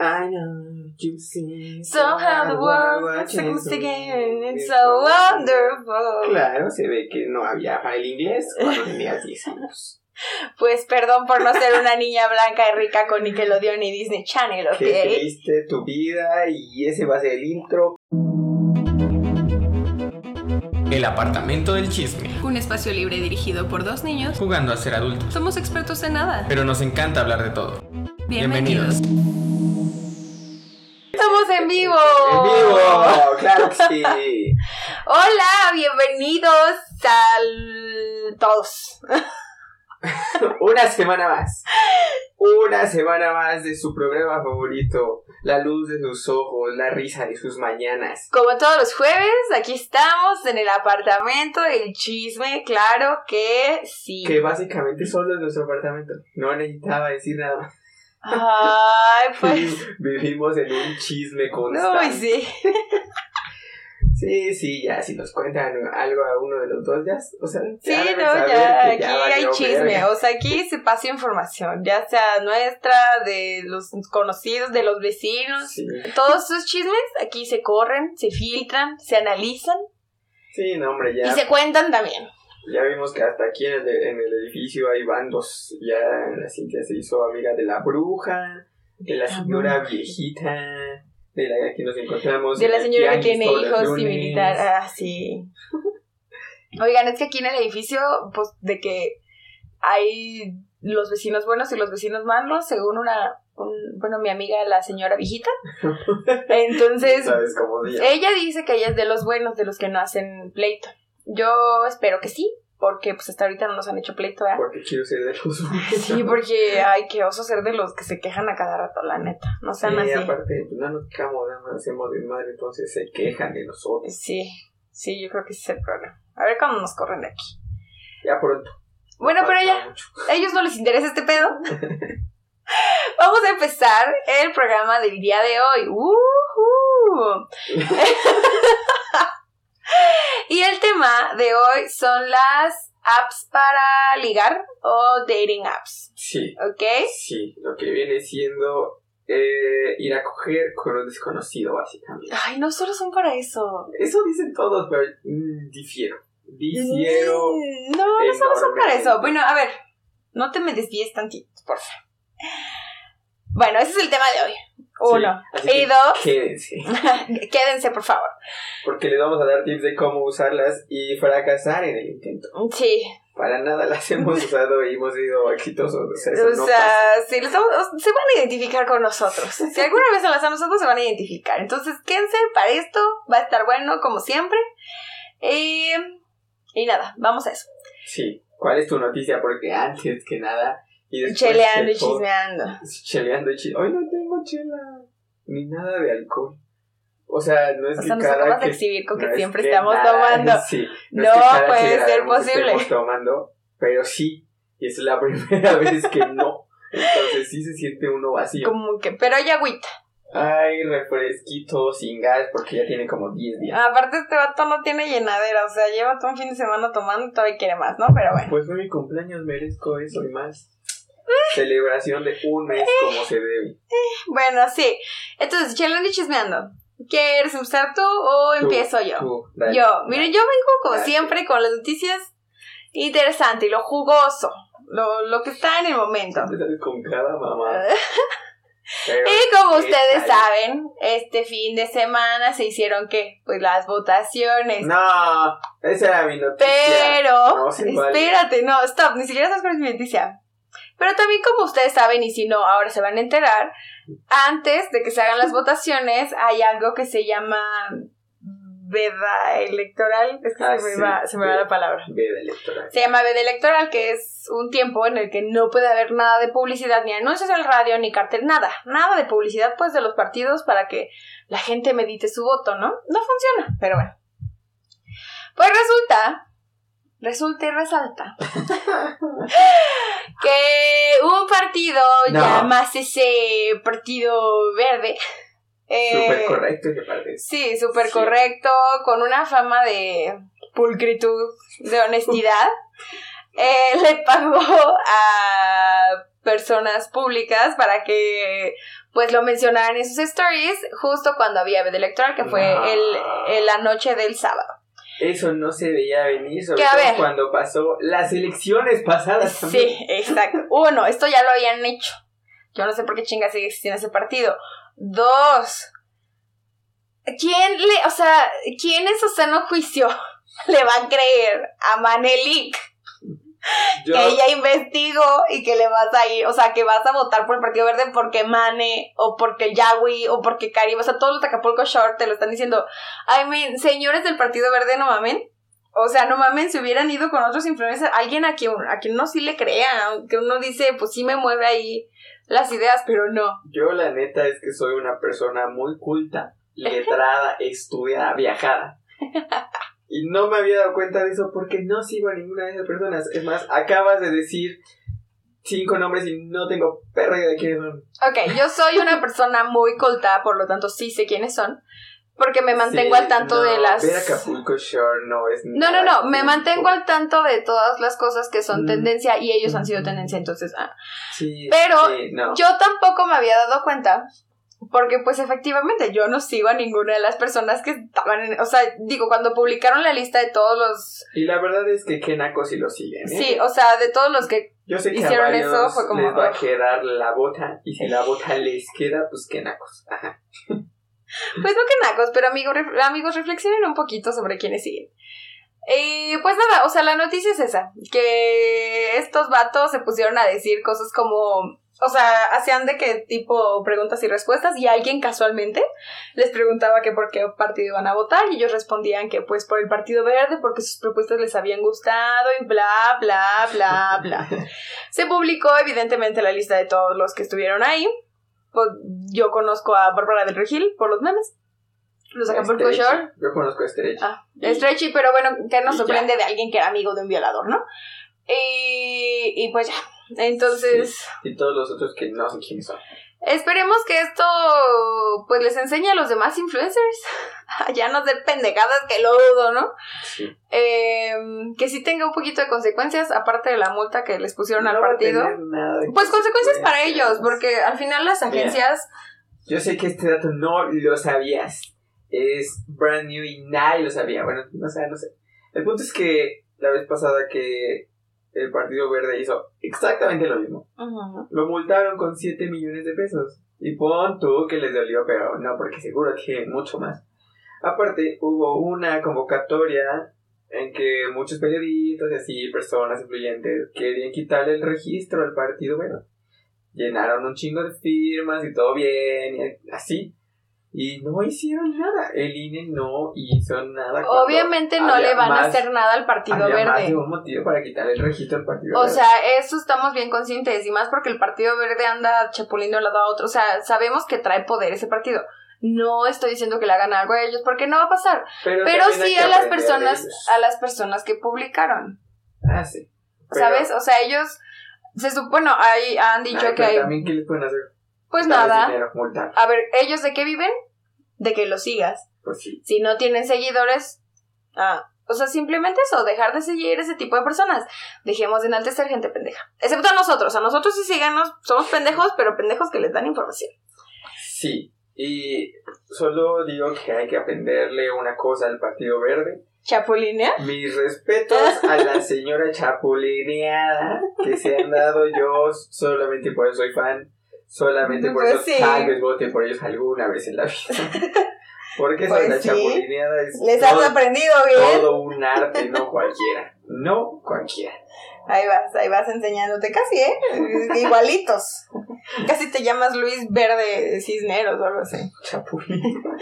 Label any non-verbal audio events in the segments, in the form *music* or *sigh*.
I know you see Somehow the world seems again. It's so wonderful. Claro, se ve que no había para el inglés cuando tenías *laughs* 10 años. Pues perdón por no ser una niña blanca y rica con Nickelodeon y Disney Channel, ¿ok? Qué triste tu vida y ese va a ser el intro. El apartamento del chisme. Un espacio libre dirigido por dos niños. Jugando a ser adultos. Somos expertos en nada. Pero nos encanta hablar de todo. Bienvenidos. Estamos en vivo. ¡En vivo! ¡Claro que sí! *laughs* Hola, bienvenidos al todos. *laughs* Una semana más. Una semana más de su programa favorito. La luz de sus ojos, la risa de sus mañanas. Como todos los jueves, aquí estamos en el apartamento del chisme, claro que sí. Que básicamente solo es nuestro apartamento. No necesitaba decir nada más. Ay, *laughs* pues. Vivimos en un chisme Uy, constante. sí. *laughs* Sí, sí, ya, si nos cuentan algo a uno de los dos, ya, o sea, Sí, ya no, ya, aquí hay chisme, verga. o sea, aquí se pasa información, ya sea nuestra, de los conocidos, de los vecinos, Sí, todos esos chismes aquí se corren, se filtran, se analizan sí, no, hombre, y ya, se cuentan también. Ya vimos que hasta aquí en el, en el edificio hay bandos. Ya la Cintia se hizo amiga de la bruja, de la señora viejita, de la que nos encontramos. De la señora que tiene hijos y militar, ah, sí. *laughs* Oigan, es que aquí en el edificio, pues, de que hay los vecinos buenos y los vecinos malos, según una, un- bueno, mi amiga, la señora viejita. *laughs* Entonces. Ella dice que ella es de los buenos, de los que no hacen pleito. Yo espero que sí, porque pues hasta ahorita no nos han hecho pleito, ¿verdad? Porque quiero ser de los Sí, porque ay, qué oso ser de los que se quejan a cada rato, la neta. No sean Sí, así. aparte, pues, no nos quejamos, nada más hacemos desmadre, entonces se quejan de nosotros. Sí, sí, yo creo que ese es el problema. A ver cuándo nos corren de aquí. Ya pronto. Bueno, pero ya, mucho. a ellos no les interesa este pedo. *laughs* Vamos a empezar el programa del día de hoy. ¡Uhú! *laughs* *laughs* y el tema de hoy son las apps para ligar o dating apps, Sí, ¿ok? sí, lo que viene siendo eh, ir a coger con un desconocido, básicamente. Ay, no solo son para eso. Eso dicen todos, pero mm, difiero. Difiero. Mm, No, no solo son para eso. Bueno, a ver, no te me desvíes tantito, por favor. Bueno, ese es el tema de hoy. Uno. Sí, y que dos, Quédense. *laughs* quédense, por favor. Porque les vamos a dar tips de cómo usarlas y fracasar en el intento. Sí, Para nada las *laughs* hemos usado y hemos sido exitosos. O sea, o no sea, sí, los se van a identificar con nosotros. *laughs* Si alguna vez se las a nosotros, se van a identificar. Entonces, quédense para esto. Va a estar bueno, como siempre. Y, y nada, vamos a eso. Sí. ¿Cuál es tu noticia? Porque antes que nada. Y después Cheleando y chismeando. *laughs* Cheleando y chile. Hoy no tengo chela. Ni nada de alcohol. O sea, no es O que sea, nos cada de que- exhibir con que no es siempre que estamos nada- tomando. *laughs* Sí. No es que puede ser que posible. estemos tomando, pero sí. Y es la *laughs* primera vez que no. Entonces sí se siente uno vacío. Como que, pero hay agüita. Ay, refresquito sin gas porque ya tiene como 10 días. Aparte, este vato no tiene llenadera. O sea, lleva todo un fin de semana tomando y todavía quiere más, ¿no? Pero bueno. Pues fue mi cumpleaños, merezco eso y más. Celebración de un mes como se debe. Bueno, sí. Entonces, y chismeando. ¿Quieres empezar tú o Tú, empiezo yo? tú, dale. Yo, miren, yo vengo como Dale. siempre con las noticias interesantes, lo jugoso, lo, lo que está en el momento. Con cada mamá. *laughs* Y como ¿qué ustedes saben, este fin de semana se hicieron ¿qué? Pues las votaciones. No, esa era mi noticia. Pero, No, sí, vale. espérate, no, stop, ni siquiera sabes cuál es mi noticia. Pero también como ustedes saben, y si no, ahora se van a enterar, antes de que se hagan las *laughs* votaciones, hay algo que se llama veda electoral. Es que Ah, se, me sí, va, se me va la palabra. Veda electoral. Se llama veda electoral, que es un tiempo en el que no puede haber nada de publicidad, ni anuncios en el radio, ni cartel, nada. Nada de publicidad, pues, de los partidos para que la gente medite su voto, ¿no? No funciona, pero bueno. Pues resulta, resulta y resalta *laughs* que un partido, No. llamácese Partido Verde, eh, Súper correcto ese. Sí, súper Sí. correcto, con una fama de pulcritud, de honestidad. eh, *laughs* le pagó a personas públicas para que pues lo mencionaran en sus stories justo cuando había veda electoral, que fue No. el, el- la noche del sábado. Eso no se veía venir, sobre Que, todo ver. cuando pasó las elecciones pasadas también. Sí, *laughs* exacto. Uno, esto ya lo habían hecho. Yo no sé por qué chinga sigue existiendo ese partido. Dos, ¿quién le, o sea, quién en su sano juicio *laughs* le va a creer a Manelik *laughs* Yo, que ella investigó y que le vas a ir, o sea, que vas a votar por el Partido Verde porque Mane, o porque Yahweh, o porque Karim, o sea, todos los Acapulco Short te lo están diciendo. I mean, señores del Partido Verde, no mamen. O sea, no mamen, si hubieran ido con otros influencers, alguien a quien, a quien uno sí le crea, aunque uno dice, pues sí me mueve ahí las ideas, pero no. yo la neta es que soy una persona muy culta, *laughs* letrada, estudiada, viajada. *laughs* Y no me había dado cuenta de eso porque no sigo a ninguna de esas personas. Es más, acabas de decir cinco nombres y no tengo perra idea de quiénes son. Ok, yo soy una *laughs* persona muy colta, por lo tanto sí sé quiénes son, porque me mantengo Sí, al tanto no, de las... Ver Acapulco Shore no es No, no, no, me mantengo al tanto de todas las cosas que son Mm. tendencia y ellos han sido tendencia, entonces... ah. Sí, Pero sí, no. Yo tampoco me había dado cuenta, porque pues efectivamente yo no sigo a ninguna de las personas que estaban en... O sea, digo, cuando publicaron la lista de todos los... Y la verdad es que qué naco si lo siguen. ¿eh? Sí, o sea, de todos los que... Yo sé que hicieron a eso, fue como, les va a quedar la bota y si la bota *laughs* les queda, pues qué nacos. Ajá. Pues no que nacos, pero amigos, ref- amigos reflexionen un poquito sobre quiénes siguen. Y pues nada, o sea, la noticia es esa, que estos vatos se pusieron a decir cosas como, o sea, hacían de que tipo preguntas y respuestas y alguien casualmente les preguntaba que por qué partido iban a votar y ellos respondían que pues por el Partido Verde porque sus propuestas les habían gustado y bla, bla, bla, bla. *laughs* Se publicó evidentemente la lista de todos los que estuvieron ahí. Pues, yo conozco a Bárbara del Regil por los memes. Los Acapulco Stretchy. Shore. Yo conozco a Stretch. Ah, Stretchy, pero bueno, que nos sorprende de alguien que era amigo de un violador, ¿no? Y, y pues ya. Entonces, Y todos los otros que no sé quiénes son. esperemos que esto pues les enseñe a los demás influencers a *laughs* ya no ser pendejadas, que lo dudo, ¿no? Sí. Eh, que sí tenga un poquito de consecuencias, aparte de la multa que les pusieron al No partido. Pues consecuencias para ellos, porque al final las Mira. agencias... Yo sé que este dato no lo sabías. Es brand new y nadie lo sabía. Bueno, no sé, no sé. El punto es que la vez pasada que el Partido Verde hizo exactamente lo mismo. Ujú. Lo multaron con 7 millones de pesos. Y pon tú que les dolió, pero no, porque seguro que mucho más. Aparte, hubo una convocatoria en que muchos periodistas y así, personas influyentes, querían quitarle el registro al Partido Verde. Llenaron un chingo de firmas y todo bien, y así. Y no hicieron nada. El INE no hizo nada. Obviamente no le van a hacer nada al Partido había más Verde. de un motivo para quitarle el registro al Partido O Verde. sea, eso estamos bien conscientes y más porque el Partido Verde anda chapulindo de un lado a otro. O sea, sabemos que trae poder ese partido. No estoy diciendo que le hagan algo a ellos porque no va a pasar. Pero sí a las personas, a las personas que publicaron. Ah, sí. Pero- ¿Sabes? O sea, ellos se supone, bueno, ahí han dicho que hay, también, ¿qué les pueden hacer? Pues nada. dinero. A ver, ¿ellos de qué viven? De que los sigas. Pues sí. Si no tienen seguidores, ah, o sea, simplemente eso, dejar de seguir ese tipo de personas. Dejemos de enaltecer gente pendeja. Excepto a nosotros. A nosotros sí síganos, somos pendejos, pero pendejos que les dan información. Sí. Y solo digo que hay que aprenderle una cosa al Partido Verde. Chapulinea. Mis respetos a la señora chapulineada que se han dado yo solamente por eso soy fan. Solamente por Pues eso sí. tal vez vote por ellos alguna vez en la vida. *laughs* Porque eso Pues de la sí. chapulineada es Les has todo, aprendido bien. todo un arte, no cualquiera. No cualquiera. Ahí vas, ahí vas enseñándote casi, ¿eh? Igualitos. Casi te llamas Luis Verde Cisneros o algo así. Chapulín. *laughs*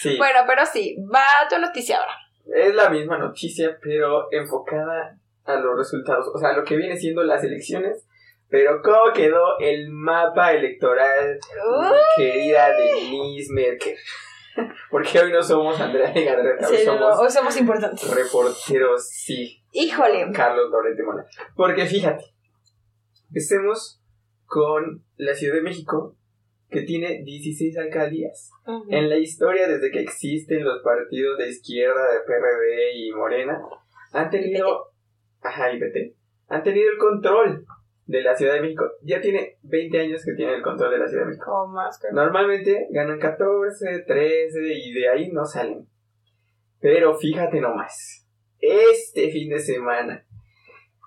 Sí. Bueno, pero sí, va tu noticia ahora. Es la misma noticia, pero enfocada a los resultados. O sea, a lo que viene siendo las elecciones. Pero cómo quedó el mapa electoral, mi querida Denise Merker. *laughs* Porque hoy no somos Andrea Legarreta, hoy sí, no, no, somos hoy somos importantes. reporteros, sí. Híjole. Carlos Lorente Mola. Porque fíjate, empecemos con la Ciudad de México, que tiene 16 alcaldías. En la historia, desde que existen los partidos de izquierda, de PRD y Morena, han tenido. Ajá, y PT. Han tenido el control de la Ciudad de México. Ya tiene 20 años que tiene el control de la Ciudad de México. Más que... Normalmente ganan 14, 13 y de ahí no salen. Pero fíjate nomás, este fin de semana,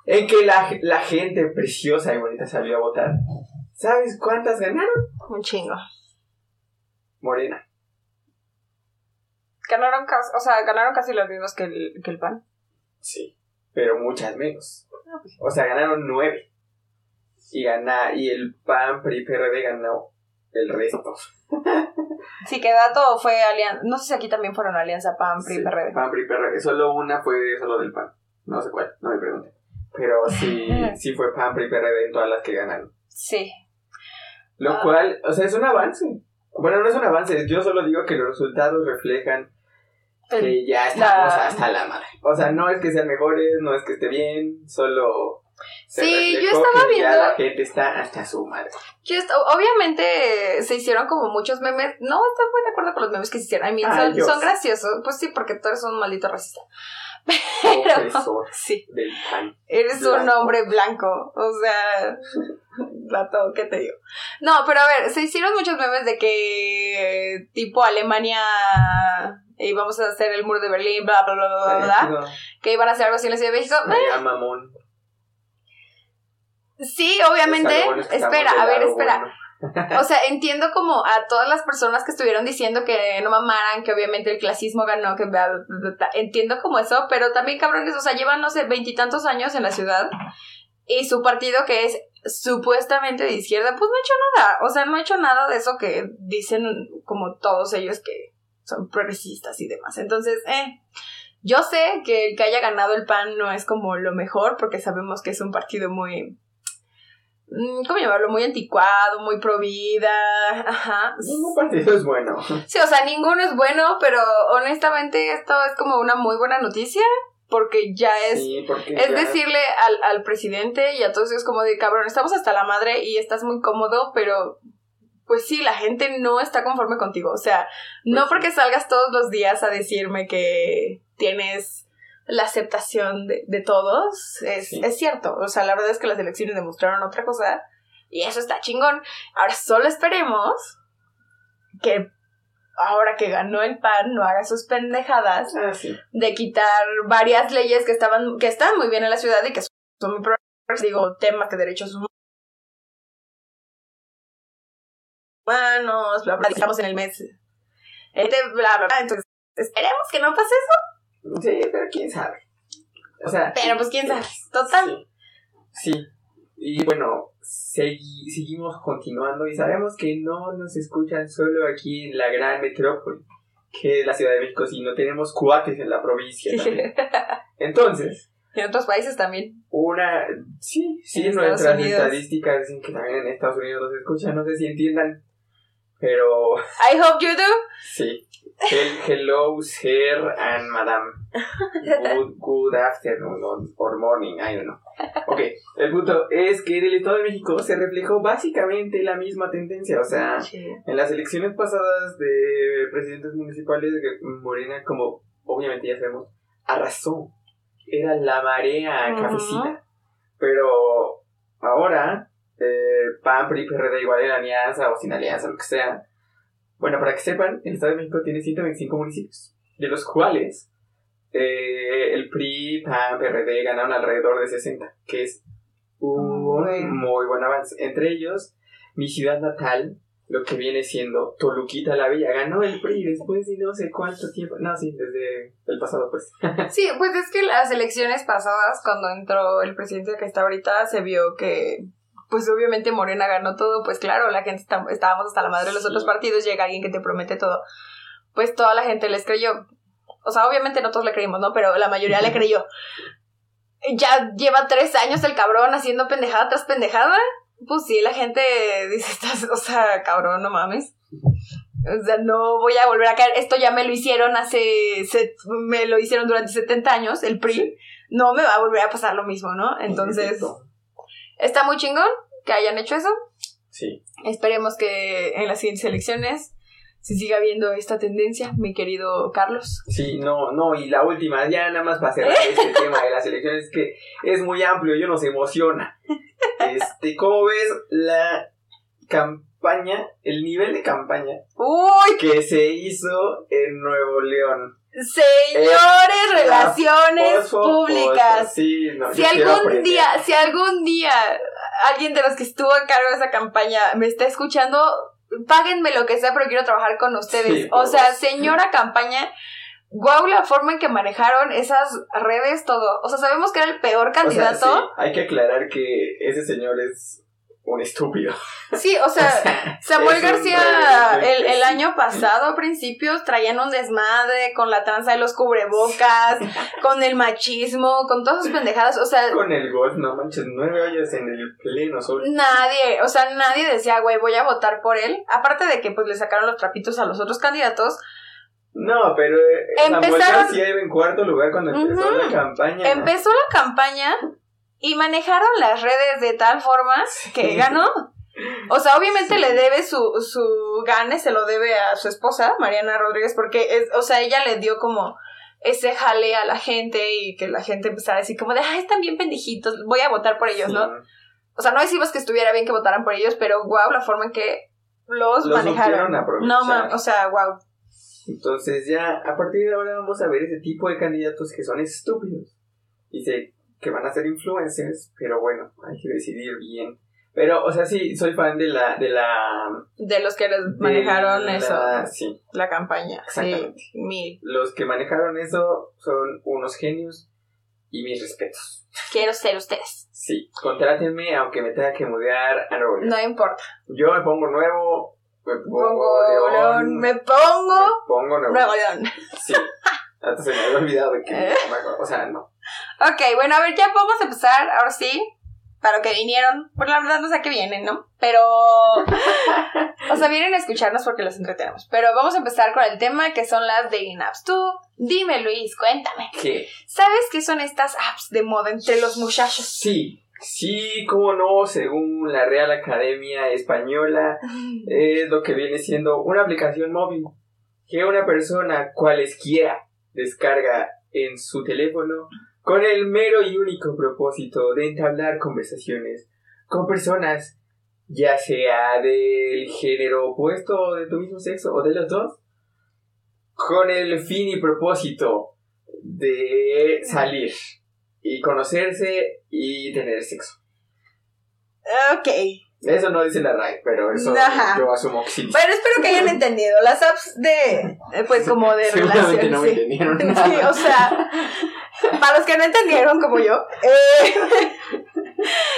en que la, la gente preciosa y bonita salió a votar, ¿sabes cuántas ganaron? Un chingo. Morena. Ganaron casi, o sea, ganaron casi los mismos que el, que el PAN. Sí, pero muchas menos. Ah, pues. O sea, ganaron 9. Y, gana, y el PAN, PRI, PRD ganó el resto. *laughs* Sí, que dato fue alianza. No sé si aquí también fueron alianza PAN, PRI, Sí, PRD. PAN, PRI, PRD. Solo una fue solo del PAN. No sé cuál, no me pregunten. Pero sí, *laughs* sí fue PAN, PRI, PRD en todas las que ganaron. Sí. Lo Ah. cual, o sea, es un avance. Bueno, no es un avance, yo solo digo que los resultados reflejan que ya estamos La- hasta la madre. O sea, no es que sean mejores, no es que esté bien, solo... se Sí, yo estaba que ya viendo- la gente está hasta su madre. Yo obviamente se hicieron como muchos memes. No estoy muy de acuerdo con los memes que se hicieron. I mean, Ay, son, son graciosos. Pues sí, porque tú eres un maldito racista. *laughs* Pero sí, del PAN. eres un hombre blanco. O sea, vato, ¿qué te digo? No, pero a ver, se hicieron muchos memes de que tipo Alemania íbamos a hacer el muro de Berlín, bla, bla, bla, bla, bla, que iban a hacer algo así en la Ciudad de México. me llama mamón. Sí, obviamente. Bueno es que espera, a ver, espera. bueno. O sea, entiendo como a todas las personas que estuvieron diciendo que no mamaran, que obviamente el clasismo ganó, que bla, bla, entiendo como eso, pero también cabrones, o sea, llevan, no sé, veintitantos años en la ciudad y su partido que es supuestamente de izquierda, pues no ha hecho nada, o sea, no ha hecho nada de eso que dicen como todos ellos que son progresistas y demás. Entonces, eh, yo sé que el que haya ganado el PAN no es como lo mejor, porque sabemos que es un partido muy ¿cómo llamarlo? Muy anticuado, muy pro vida, ajá. Ningún partido es bueno. *laughs* Sí, o sea, ninguno es bueno, pero honestamente esto es como una muy buena noticia, porque ya es... Sí, porque Es ya- decirle al, al presidente y a todos ellos como de, cabrón, estamos hasta la madre y estás muy cómodo, pero pues sí, la gente no está conforme contigo. O sea, no Pues porque salgas todos los días a decirme que tienes la aceptación de, de todos, es, Sí. es cierto. O sea, la verdad es que las elecciones demostraron otra cosa y eso está chingón. Ahora solo esperemos que ahora que ganó el PAN no haga sus pendejadas Ah, sí. de quitar varias leyes que estaban que están muy bien en la ciudad y que son muy progresivas, digo temas que derechos humanos bla bla estamos en el mes este bla bla bla entonces esperemos que no pase eso Sí, pero quién sabe. O sea. pero pues quién sabe total Sí. Sí. Y bueno, segui- seguimos continuando y sabemos que no nos escuchan solo aquí en la gran metrópoli, que es la Ciudad de México, sino tenemos cuates en la provincia también. Entonces, *laughs* en otros países también una. Sí, sí, En nuestras estadísticas dicen que también en Estados Unidos nos escuchan, no sé si entiendan, pero I hope you do sí. El hello, sir, and madam. Good, good afternoon or- or morning, I don't know. Ok, el punto es que en el Estado de México se reflejó básicamente la misma tendencia. O sea, en las elecciones pasadas de presidentes municipales, Morena, como obviamente ya sabemos, arrasó. Era la marea cafecita. Pero ahora, eh, PAN, PRI, PRD, igual en alianza o sin alianza, lo que sea. Bueno, para que sepan, el Estado de México tiene 125 municipios, de los cuales eh, el PRI, PAN, PRD ganaron alrededor de 60, que es un Muy. muy buen avance. Entre ellos, mi ciudad natal, lo que viene siendo Toluquita la Bella, ganó el PRI después de no sé cuánto tiempo. No, sí, desde el pasado, pues. *laughs* Sí, pues es que las elecciones pasadas, cuando entró el presidente que está ahorita, se vio que, pues obviamente Morena ganó todo, pues claro, la gente está- estábamos hasta la madre de los Sí. otros partidos, llega alguien que te promete todo, pues toda la gente les creyó. O sea, obviamente no todos le creímos, ¿no? Pero la mayoría le creyó. Ya lleva tres años el cabrón haciendo pendejada tras pendejada. Pues sí, la gente dice, "Estás- o sea, cabrón, no mames. O sea, no voy a volver a caer. Esto ya me lo hicieron hace. se- me lo hicieron durante 70 años, el PRI. No me va a volver a pasar lo mismo, ¿no? Entonces, está muy chingón que hayan hecho eso. Sí. Esperemos que en las siguientes elecciones se siga viendo esta tendencia, mi querido Carlos. Sí, no, no, y la última, ya nada más para cerrar *laughs* este tema de las elecciones, que es muy amplio y nos emociona. *laughs* Este, ¿cómo ves la campaña, el nivel de campaña Uy, que se hizo en Nuevo León? Señores, Eh, relaciones públicas. fosfo, sí, no, Si algún día, si algún día alguien de los que estuvo a cargo de esa campaña me está escuchando, páguenme lo que sea, pero quiero trabajar con ustedes. Sí, o sea, señora campaña, guau la forma en que manejaron esas redes, todo. O sea, sabemos que era el peor O sea, candidato. sí, hay que aclarar que ese señor es un estúpido. Sí, o sea, *laughs* Samuel García rebelde, el, el sí. Año pasado, a principios, traían un desmadre con la tranza de los cubrebocas, *laughs* con el machismo, con todas sus pendejadas. O sea, Con el golf, no manches, nueve hoyos en el pleno sol. nadie, o sea, nadie decía, güey, voy a votar por él. Aparte de que pues le sacaron los trapitos a los otros candidatos, No, pero eh, Empezaron- García iba en cuarto lugar cuando empezó la campaña. empezó la campaña y manejaron las redes de tal forma que ganó. O sea, obviamente Sí. le debe su, su gane, se lo debe a su esposa, Mariana Rodríguez, porque, es, o sea, ella le dio como ese jale a la gente y que la gente empezara a decir como de, ay, están bien pendejitos, voy a votar por ellos, Sí. ¿no? O sea, no decimos que estuviera bien que votaran por ellos, pero wow, la forma en que los, Los manejaron. No, ma- o sea, wow. Entonces ya, a partir de ahora vamos a ver ese tipo de candidatos que son estúpidos. Y sé que van a ser influencers, pero bueno, hay que decidir bien. Pero, o sea, sí, soy fan de la... De la De los que manejaron la- eso, Sí, la campaña. Sí, Exactamente. mil. los que manejaron eso son unos genios y mis respetos. Quiero ser ustedes. Sí, contrátenme aunque me tenga que mudar a Nuevo León. No importa. Yo me pongo nuevo, me pongo, Pongo León, León, me pongo me pongo nuevo. Nuevo León. Sí. Hasta se me había olvidado de que. *laughs* ¿Eh? O sea, no. Ok, bueno, a ver, ya vamos a empezar, ahora sí, para lo que vinieron. Pues la verdad no sé qué vienen, ¿no? Pero... *laughs* o sea, vienen a escucharnos porque los entretenemos. Pero vamos a empezar con el tema que son las dating apps. Tú, dime Luis, cuéntame. ¿Qué? ¿Sabes qué son estas apps de moda entre los muchachos? Sí. Sí, cómo no, según la Real Academia Española, es lo que viene siendo una aplicación móvil que una persona cualesquiera descarga en su teléfono con el mero y único propósito de entablar conversaciones con personas, ya sea del género opuesto o de tu mismo sexo o de los dos, con el fin y propósito de salir y conocerse y tener sexo. Ok. Eso no dice la RAE, pero eso Ajá. yo asumo que sí. Bueno, espero que hayan entendido. Las apps de, eh, pues como de *laughs* Seguramente relaciones. no me entendieron *laughs* Sí, nada. o sea, para los que no entendieron como yo, eh, *laughs*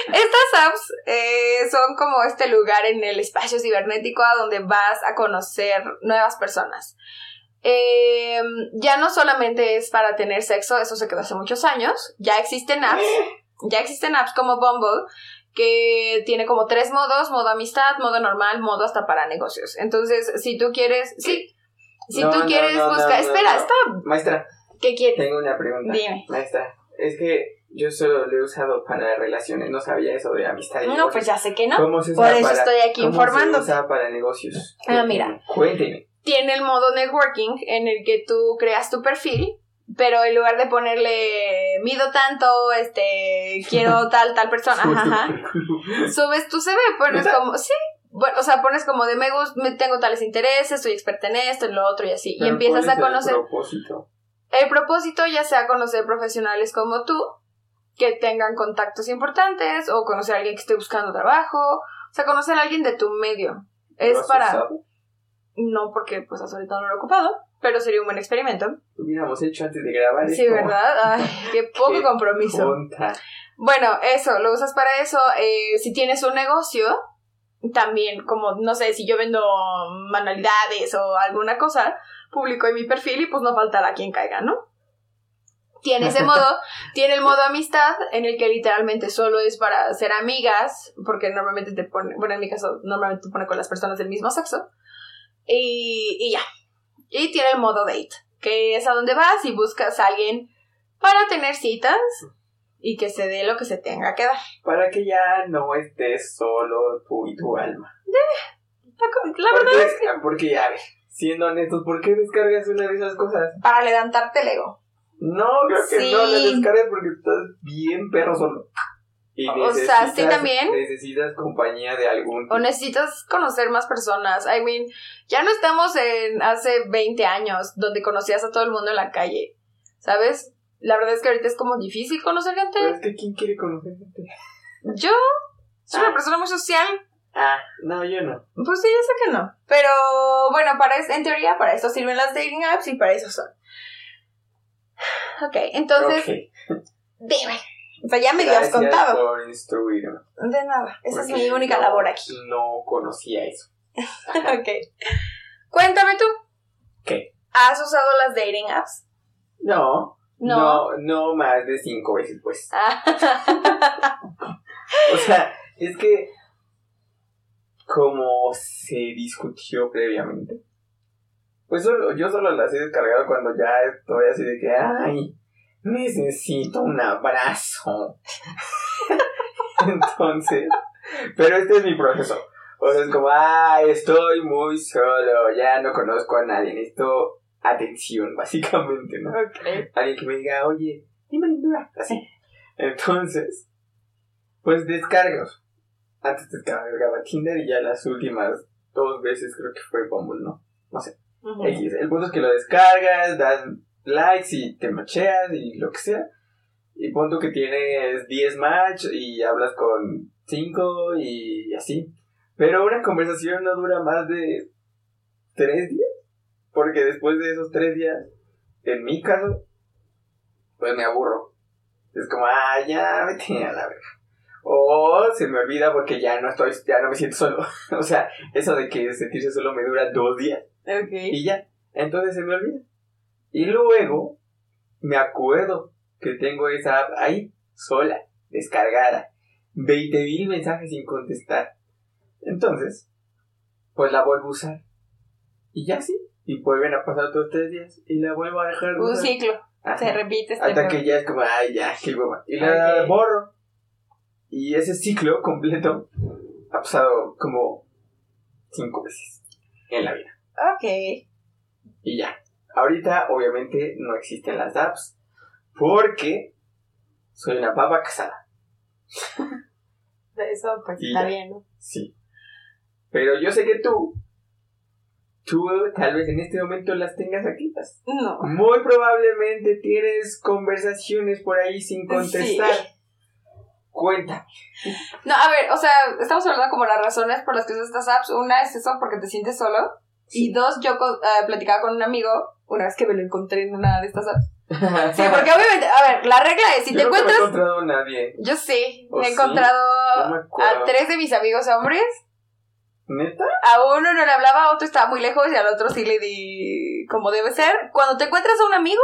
estas apps eh, son como este lugar en el espacio cibernético a donde vas a conocer nuevas personas. Eh, ya no solamente es para tener sexo, eso se quedó hace muchos años, ya existen apps, *laughs* ya existen apps como Bumble que tiene como tres modos, modo amistad, modo normal, modo hasta para negocios. Entonces, si tú quieres, sí, si No, tú no, quieres no, buscar, espera, está, Maestra, ¿qué quieres? tengo una pregunta. Dime. Maestra, es que yo solo lo he usado para relaciones, no sabía eso de amistad y No, negocios. pues ya sé que no. ¿Cómo se usa Por eso para- estoy aquí cómo se usa para negocios? Ah, mira. Cuénteme. Tiene el modo networking en el que tú creas tu perfil, pero en lugar de ponerle mido tanto, este, quiero *laughs* tal, tal persona, ajá, subes tu CV, pones como, sí, bueno, o sea, pones como de me gusta, tengo tales intereses, soy experta en esto, en lo otro y así, y empiezas ¿cuál a es el conocer. propósito? El propósito ya sea conocer profesionales como tú, que tengan contactos importantes, o conocer a alguien que esté buscando trabajo, o sea, conocer a alguien de tu medio. ¿Lo Es para... No, porque pues hasta ahorita no lo he ocupado, pero sería un buen experimento. Lo hubiéramos hecho antes de grabar Sí. ¿verdad? Ay, *laughs* qué poco Qué compromiso. Tonta. Bueno, eso, lo usas para eso. Eh, si tienes un negocio, también, como, no sé, si yo vendo manualidades o alguna cosa, publico en mi perfil y pues no faltará quien caiga, ¿no? Tiene *laughs* ese modo, tiene el modo amistad, en el que literalmente solo es para ser amigas, porque normalmente te pone, bueno, en mi caso, normalmente te pone con las personas del mismo sexo, y, y ya. Y tiene el modo date, que es a donde vas y buscas a alguien para tener citas y que se dé lo que se tenga que dar. Para que ya no estés solo tú y tu alma. La verdad porque, es que porque, a ver, siendo honestos, ¿por qué descargas una de esas cosas? para levantarte el ego. No, creo que Sí. no la descargues porque estás bien perro solo. Y O sea, sí, también. Necesitas compañía de algún O necesitas conocer más personas. I mean, ya no estamos en hace 20 años donde conocías a todo el mundo en la calle. ¿Sabes? La verdad es que ahorita es como difícil conocer Pero gente. es que ¿quién quiere conocer gente? Yo soy una Ah. persona muy social. Ah, no, yo no. Pues sí, yo sé que no. Pero bueno, para es- en teoría para eso sirven las dating apps y para eso son. *sighs* Ok, entonces, Ok. *laughs* dime. O sea, ya me habías Gracias contado. por instruirme. De nada. Esa es porque mi única no- labor aquí. No conocía eso. *laughs* ok. Cuéntame tú. ¿Qué? ¿Has usado las dating apps? No. No. No, no más de cinco veces, pues. Ah. *laughs* O sea, es que como se discutió previamente, pues solo, yo solo las he descargado cuando ya estoy así de que, ay, necesito un abrazo. *laughs* Entonces, pero este es mi proceso. O sea, es como, ah, estoy muy solo, ya no conozco a nadie, necesito atención, *laughs* básicamente, ¿no? ok. alguien que me diga, oye, dime lindura, así. Entonces, pues descargos. Antes descargaba Tinder y ya las últimas dos veces creo que fue Bumble, ¿no? Ujú. X. El punto es que lo descargas, das likes y te macheas y lo que sea. Y punto que tienes 10 match y hablas con 5 y así. Pero una conversación no dura más de 3 días. Porque después de esos 3 días, en mi caso, pues me aburro. Es como, ah, ya vete a la verga. O se me olvida porque ya no estoy, ya no me siento solo. *laughs* o sea, eso de que sentirse solo me dura dos días Ok. y ya. Entonces se me olvida. Y luego me acuerdo que tengo esa app ahí, sola, descargada. 20.000 mensajes sin contestar. Entonces, pues la vuelvo a usar. Y ya sí. Y vuelven a pasar otros tres días. Y la vuelvo a dejar de Un usar. ciclo. Ajá. Se repite este Hasta que ya es como, ay, ya, qué hueva. Y la borro. Y ese ciclo completo ha pasado como cinco veces en la vida. Ok. Y ya. Ahorita, obviamente, no existen las apps. Porque soy una papa casada. *laughs* Eso, pues Y está ya. bien, ¿no? Sí. Pero yo sé que tú, tú tal vez en este momento las tengas activas. No. Muy probablemente tienes conversaciones por ahí sin contestar. Cuenta. No, a ver, o sea, estamos hablando como las razones por las que usas estas apps. Una es eso, porque te sientes solo. Y dos, yo eh, platicaba con un amigo una vez que me lo encontré en una de estas apps. *laughs* Sí, porque obviamente, a ver, la regla es, si Yo te nunca me he encuentras... encontrado a nadie. Yo sí, ¿Oh, me he sí? encontrado No me a tres de mis amigos hombres. ¿Neta? A uno no le hablaba, a otro estaba muy lejos y al otro sí le di como debe ser. Cuando te encuentras a un amigo,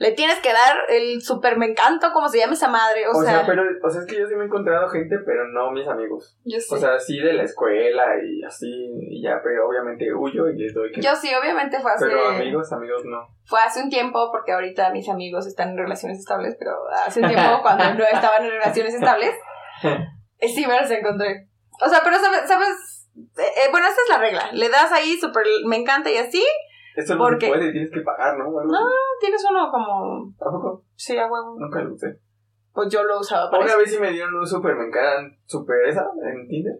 le tienes que dar el super me encanto, como se llama esa madre. O, O, sea, sea, pero, o sea, es que yo sí me he encontrado gente, pero no mis amigos. yo sí. O sea, sí de la escuela y así, y ya, pero obviamente huyo y les doy que... yo sí, obviamente fue hace, Pero amigos, amigos no. fue hace un tiempo, porque ahorita mis amigos están en relaciones estables, pero hace un tiempo *laughs* cuando no estaban en relaciones estables, *laughs* sí me los encontré. O sea, pero sabes, sabes Eh, eh, bueno, esa es la regla. Le das ahí super me encanta y así, Eso no ¿Por se puede, tienes que pagar, ¿no? No. tienes uno como... ¿Tampoco? Sí, a huevo. Nunca lo usé. Pues yo lo usaba para Una vez sí me dieron un super me encantan, super esa, en Tinder.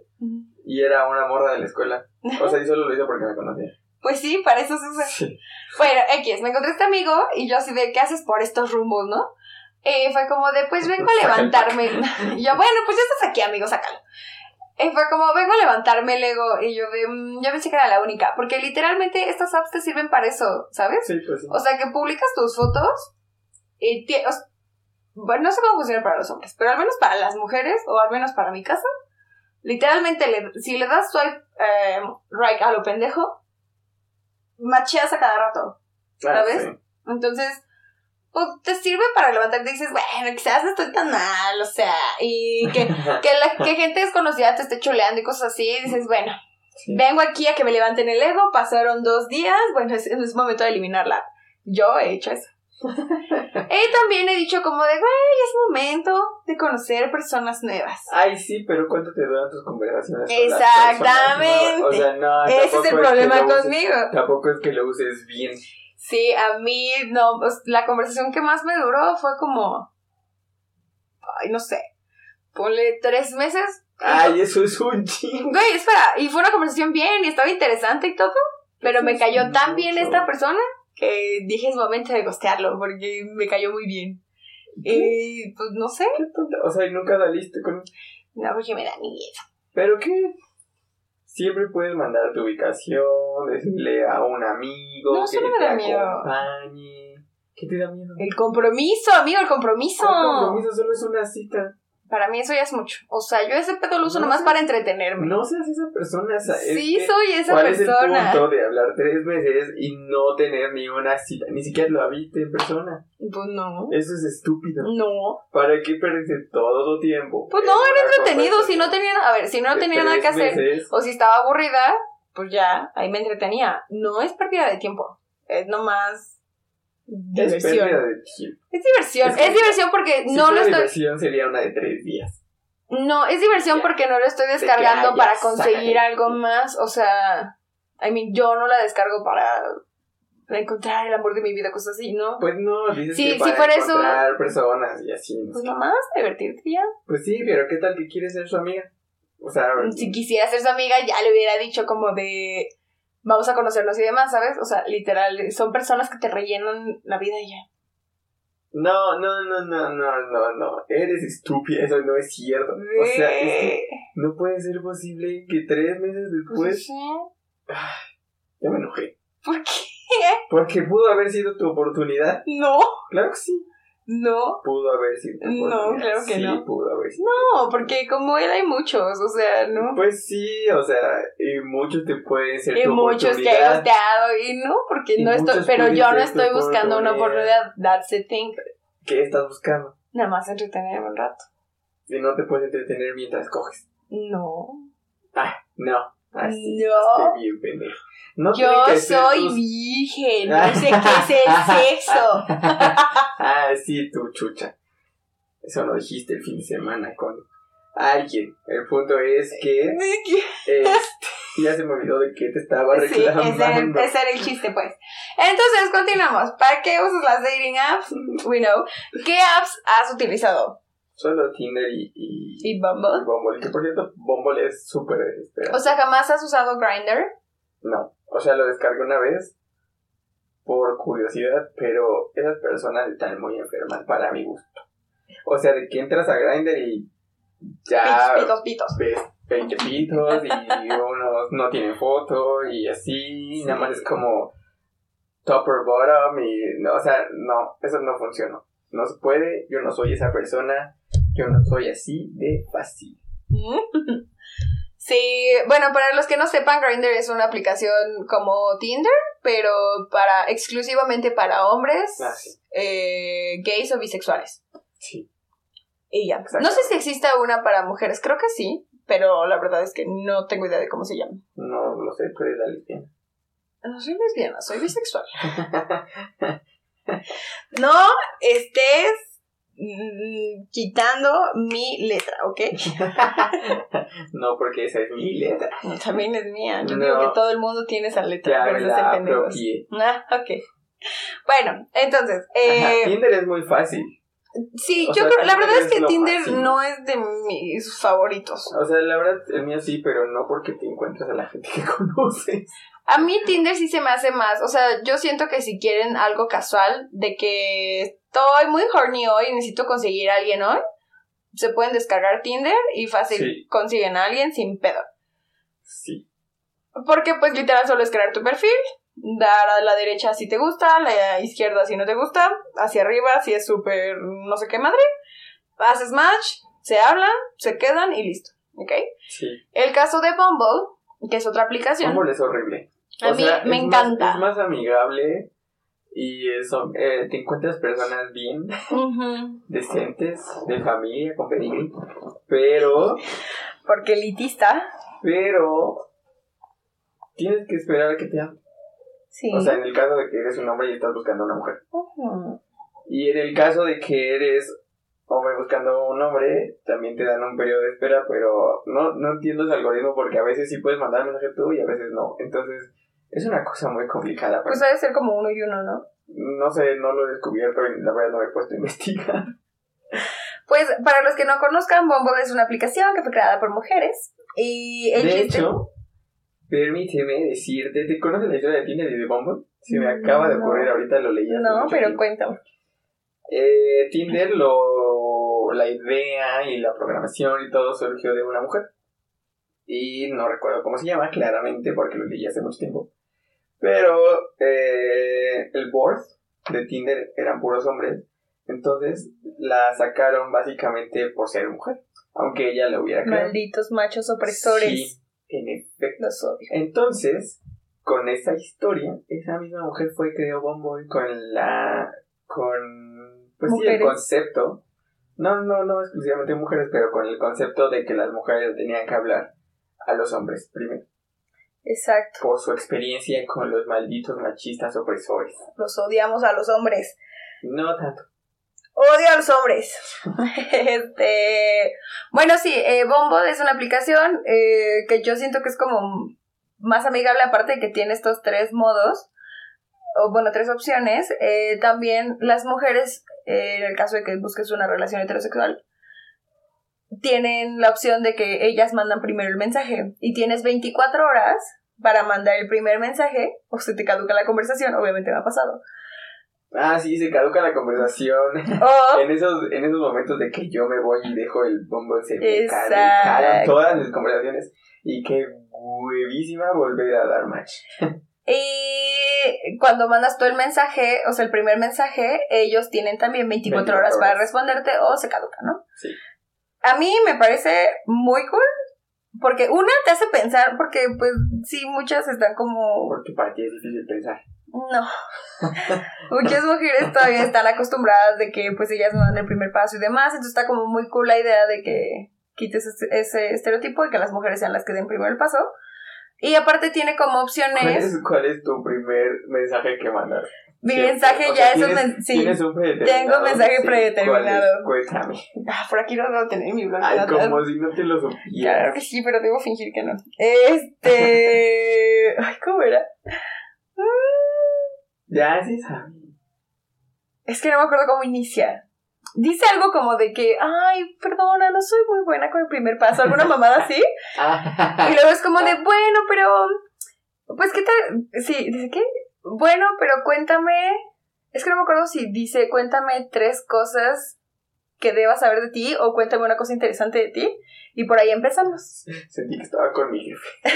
Y era una morra de la escuela. O sea, y solo lo hice porque me conocía. *laughs* Pues sí, para eso se usa. Sí. Bueno, X, me encontré este amigo y yo así de, ¿qué haces por estos rumbos, no? Eh, fue como de, pues vengo a *laughs* levantarme. *laughs* Y yo, bueno, pues ya estás aquí, amigo, sácalo. Eh, fue como, vengo a levantarme el ego. Y yo de, "Mm, yo pensé que era la única. Porque literalmente estas apps te sirven para eso, ¿sabes? Sí, pues sí. O sea, que publicas tus fotos y ti- o bueno, no sé cómo funciona para los hombres, pero al menos para las mujeres, o al menos para mi casa, literalmente, le- si le das swipe eh, right a lo pendejo, macheas a cada rato. ¿sabes? sí. Entonces, pues te sirve para levantarte y dices, bueno, quizás no estoy tan mal, o sea, y que, *laughs* que, la, que gente desconocida te esté choleando y cosas así, y dices, bueno, Sí. vengo aquí a que me levanten el ego, pasaron dos días, bueno, es, es momento de eliminarla. Yo he hecho eso. *laughs* y también he dicho como de, güey, es momento de conocer personas nuevas. Ay, sí, pero ¿cuánto te duran tus conversaciones? Exactamente. o sea, no, Ese es el problema conmigo. Tampoco es que lo uses bien. Sí, a mí, no, pues, la conversación que más me duró fue como, ay, no sé, ponle tres meses. Ay, eso es un chingo. Güey, espera, y fue una conversación bien y estaba interesante y todo, pero me cayó tan bien esta persona que dije es momento de gostearlo porque me cayó muy bien. Y pues no sé, Qué tonta. O sea, y nunca saliste con. no, porque me da miedo. ¿Pero qué? Siempre puedes mandar tu ubicación, decirle a un amigo No, que eso no me te da miedo. acompañe. ¿Qué te da miedo? El compromiso, amigo, el compromiso. ¿Cuál compromiso? Solo es una cita. Para mí eso ya es mucho. O sea, yo ese pedo lo uso No nomás para entretenerme. No seas esa persona. o sea, es sí, que- soy esa ¿Cuál persona. es el punto de hablar tres meses y no tener ni una cita? Ni siquiera lo viste en persona. Pues no. Eso es estúpido. No. ¿Para qué perdiste todo tu tiempo? Pues no, era entretenido. Si no tenía, a ver, si no tenía nada que hacer o si estaba aburrida, pues ya, ahí me entretenía. No es pérdida de tiempo. Es nomás Es diversión. pérdida de tiempo. Es diversión. Es Es, diversión porque Si no lo fuera estoy. diversión sería una de tres días. No, es diversión Ya. porque no lo estoy descargando para conseguir sácate. algo más. O sea, I mean, yo no la descargo para encontrar el amor de mi vida, cosas así, ¿no? Pues no, dices Sí, que si para fuera eso- encontrar personas y así. no Pues nomás, divertirte ya. Pues sí, pero ¿qué tal que quieres ser su amiga? O sea, Si quisiera ser su amiga, ya le hubiera dicho como de vamos a conocernos y demás, ¿sabes? O sea, literal, son personas que te rellenan la vida y ya. no, no, no, no, no, no, no. Eres estúpida, eso no es cierto. O sea, es que no puede ser posible que tres meses Pues después. sí. Ya me enojé. ¿Por qué? Porque pudo haber sido tu oportunidad. No, Claro que sí. No. Pudo haber sido No, claro que sí, no. pudo haber sido. No, porque como él hay muchos, o sea, ¿no? Pues sí, o sea, y muchos te pueden ser Y tu muchos que he gusteado y no, porque Y no estoy, pero yo no estoy buscando una oportunidad. that's the thing. ¿Qué estás buscando? Nada más entretenerme un rato. Si no te puedes entretener mientras coges. No, Ah, no. Así. no. Estoy bien pendejo. No Yo soy tus- virgen, *laughs* no sé qué es el sexo. ah, sí, tu chucha. Eso lo dijiste el fin de semana con alguien. El punto es que *laughs* este, ya se me olvidó de que te estaba Sí, ese era, el, reclamando. ese era el chiste, pues. Entonces, continuamos. ¿Para qué usas las dating apps? We know. ¿Qué apps has utilizado? Solo Tinder y, y, ¿Y y Bumble? Bumble. Que por cierto, Bumble es súper desesperado. O sea, ¿jamás has usado Grindr? No, o sea, lo descargué una vez por curiosidad, pero esas personas están muy enfermas para mi gusto. O sea, de que entras a Grindr y ya Pitos, pitos. ves 20 pitos y *laughs* unos no tienen foto y así, nada más es como top or bottom y, no, o sea, no, eso no funciona. No se puede, yo no soy esa persona, yo no soy así de fácil. *laughs* Sí, bueno, para los que no sepan, Grindr es una aplicación como Tinder, pero para exclusivamente para hombres, Ah, sí. eh, gays o bisexuales. Sí. Y ya. Exacto. No sé si exista una para mujeres, creo que sí, pero la verdad es que no tengo idea de cómo se llama. No lo sé, tú eres la lesbiana. No soy lesbiana, soy bisexual. *laughs* *laughs* No estés mm, quitando mi letra, ¿ok? *laughs* no, porque esa es mi letra. *laughs* También es mía. Yo No. digo que todo el mundo tiene esa letra, Ya pero me la apropié. Ah, ok. Bueno, entonces, Ajá, eh, Tinder es muy fácil. sí, o yo sea, creo, la verdad es que Tinder no es de mis favoritos. O sea, la verdad, el mío sí, pero no porque te encuentras a la gente que conoces. A mí Tinder sí se me hace más, o sea, yo siento que si quieren algo casual, de que estoy muy horny hoy y necesito conseguir a alguien hoy, se pueden descargar Tinder y fácil Sí. consiguen a alguien sin pedo. Sí. Porque pues literal solo es crear tu perfil, dar a la derecha si te gusta, a la izquierda si no te gusta, hacia arriba si es súper no sé qué madre, haces match, se hablan, se quedan y listo, ¿ok? Sí. El caso de Bumble, que es otra aplicación, Bumble es horrible. A O mí sea, me es más- encanta. es más amigable y eso, eh, te encuentras personas bien, decentes, *laughs* de familia, con pedigrí. Pero, Porque elitista. pero, tienes que esperar a que te amen. Sí. O sea, en el caso de que eres un hombre y estás buscando a una mujer. Ujú. Y en el caso de que eres hombre buscando un hombre, también te dan un periodo de espera, pero no, no entiendo ese algoritmo porque a veces sí puedes mandar mensaje tú y a veces no. Entonces, es una cosa muy complicada. Pues Pues, debe ser como uno y uno, ¿no? no sé, no lo he descubierto y la verdad no me he puesto a investigar. Pues para los que no conozcan, Bumble es una aplicación que fue creada por mujeres. Y el De hecho, permíteme decirte, ¿te conoces la historia de Tinder y de Bumble? Se me acaba de No. ocurrir ahorita, lo leí. hace No, mucho pero cuéntame. Eh, Tinder, lo, la idea y la programación y todo surgió de una mujer. Y no recuerdo cómo se llama, claramente, porque lo leí hace mucho tiempo. Pero eh, el board de Tinder eran puros hombres. Entonces la sacaron básicamente por ser mujer. Aunque ella lo hubiera creado. Malditos machos opresores. Sí, en efecto. Los odio. Entonces, con esa historia, esa misma mujer fue que creó Bumble con la. con. pues sí, el concepto. No, no, no exclusivamente mujeres, pero con el concepto de que las mujeres tenían que hablar a los hombres primero. Exacto. Por su experiencia con los malditos machistas opresores. Los odiamos a los hombres. No tanto. Odio a los hombres. *laughs* este. Bueno, sí, eh, Bombo es una aplicación eh, que yo siento que es como más amigable, aparte de que tiene estos tres modos, o bueno, tres opciones. eh, también las mujeres, eh, en el caso de que busques una relación heterosexual, tienen la opción de que ellas mandan primero el mensaje y tienes 24 horas para mandar el primer mensaje o se te caduca la conversación, obviamente me ha pasado. Ah, sí, se caduca la conversación. *laughs* En, esos, en esos momentos de que yo me voy y dejo el Bumble, se me todas mis conversaciones. Y qué huevísima volver a dar match. *laughs* Y cuando mandas tú el mensaje, o sea, el primer mensaje, ellos tienen también 24, 24 horas para horas. responderte o se caduca, ¿no? Sí. A mí me parece muy cool, porque una te hace pensar, porque pues sí, muchas están como... Porque para ti es difícil pensar. No. *laughs* Muchas mujeres todavía están acostumbradas de que pues ellas no dan el primer paso y demás, entonces está como muy cool la idea de que quites ese, ese estereotipo y que las mujeres sean las que den primero el paso. Y aparte tiene como ¿Cuál opciones... es, cuál es tu primer mensaje que mandar? Mi mensaje ya sea, es un ¿tienes- men- sí. ¿Tienes un? Tengo mensaje Sí, predeterminado. Cuéntame. Ah, por aquí lo debo tener en mi blog. Ay, como si no te lo Claro supieras. que sí, pero debo fingir que no. Este. *laughs* Ay, ¿cómo era? Ya, sí sabes. Es que no me acuerdo cómo inicia. Dice algo como de que, ay, perdona, no soy muy buena con el primer paso, alguna *laughs* mamada así. Y luego es como de, bueno, pero. Pues, ¿qué tal? Sí, dice, ¿qué? Bueno, pero cuéntame. Es que no me acuerdo si dice, cuéntame tres cosas que debas saber de ti o cuéntame una cosa interesante de ti. Y por ahí empezamos. *laughs* Sentí que estaba con mi jefe. *laughs*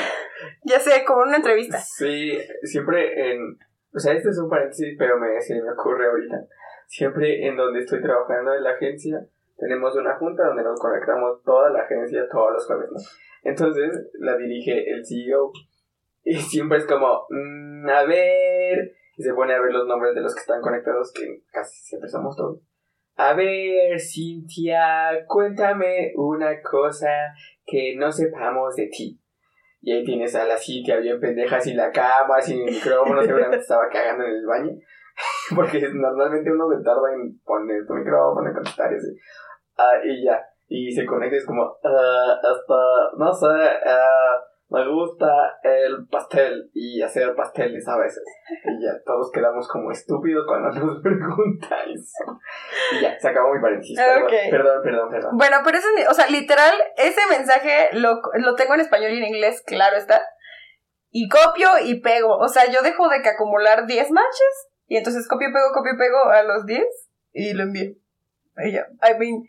Ya sé, como una entrevista. Sí, siempre en... O sea, este es un paréntesis, pero me, se me ocurre ahorita. Siempre en donde estoy trabajando en la agencia, tenemos una junta donde nos conectamos toda la agencia todos los jueves, ¿no? Entonces, la dirige el CEO *laughs* y siempre es como, "Mm, a ver, y se pone a ver los nombres de los que están conectados, que casi siempre somos todos. A ver, Cintia, cuéntame una cosa que no sepamos de ti. Y ahí tienes a la Cintia bien pendeja sin la cama, sin micrófono, seguramente *laughs* estaba cagando en el baño. *laughs* Porque normalmente uno se tarda en poner tu micrófono, en contestar y así. Ah, y ya. Y se conecta y es como, ah, hasta, no sé, ah, me gusta el pastel y hacer pasteles a veces. Y ya, todos quedamos como estúpidos cuando nos *laughs* preguntan eso. Y ya, se acabó mi paréntesis. Perdón, perdón, perdón, perdón. Bueno, pero ese, o sea, literal, ese mensaje lo, lo tengo en español y en inglés, claro está. Y copio y pego. O sea, yo dejo de que acumular 10 matches y entonces copio, pego, copio, pego a los 10 y lo envío. Y ya. I mean,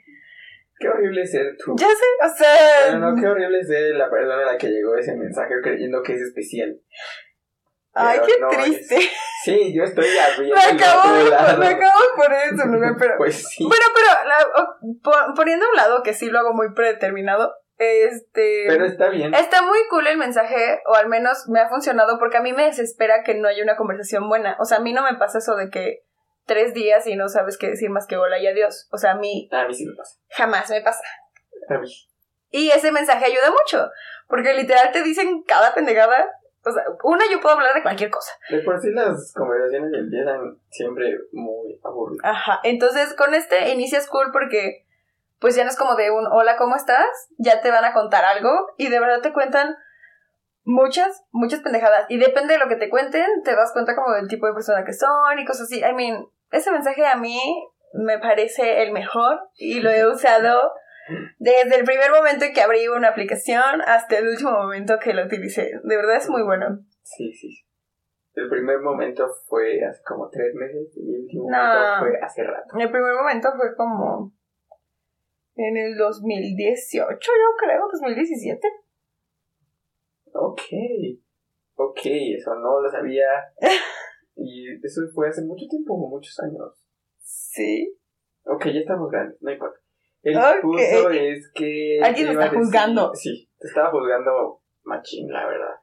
Qué horrible ser tú. ya sé, o sea. Pero no, qué horrible ser la persona a la que llegó ese mensaje creyendo que es especial. Ay, Pero qué no es. triste. Sí, yo estoy Me abriendo el acabo, de, lado. me acabo de poner en su lugar, pero. *laughs* Pues sí. Bueno, pero la- o- po- poniendo a un lado que sí lo hago muy predeterminado, este. Pero está bien. Está muy cool el mensaje, o al menos me ha funcionado, porque a mí me desespera que no haya una conversación buena. O sea, a mí no me pasa eso de que tres días y no sabes qué decir más que hola y adiós. O sea, a mí A mí sí me pasa. jamás me pasa. A mí. Y ese mensaje ayuda mucho, porque literal te dicen cada pendejada. O sea, una yo puedo hablar de cualquier cosa. De por sí las conversaciones empiezan siempre muy aburridas. Ajá. Entonces, con este inicias cool porque pues ya no es como de un hola, ¿cómo estás? Ya te van a contar algo y de verdad te cuentan muchas, muchas pendejadas. Y depende de lo que te cuenten, te das cuenta como del tipo de persona que son y cosas así. I mean, ese mensaje a mí me parece el mejor y lo he *laughs* usado desde el primer momento en que abrí una aplicación hasta el último momento que lo utilicé. De verdad es muy bueno. Sí, sí. El primer momento fue hace como tres meses y el último No. momento fue hace rato. El primer momento fue como en el 2018, yo creo, 2017. Ok. Ok, eso no lo sabía. *laughs* Y eso fue hace mucho tiempo, muchos años. Sí. Ok, ya estamos grandes, no importa. El Ok. punto es que. Alguien me está juzgando. Sí, te estaba juzgando machín, la verdad.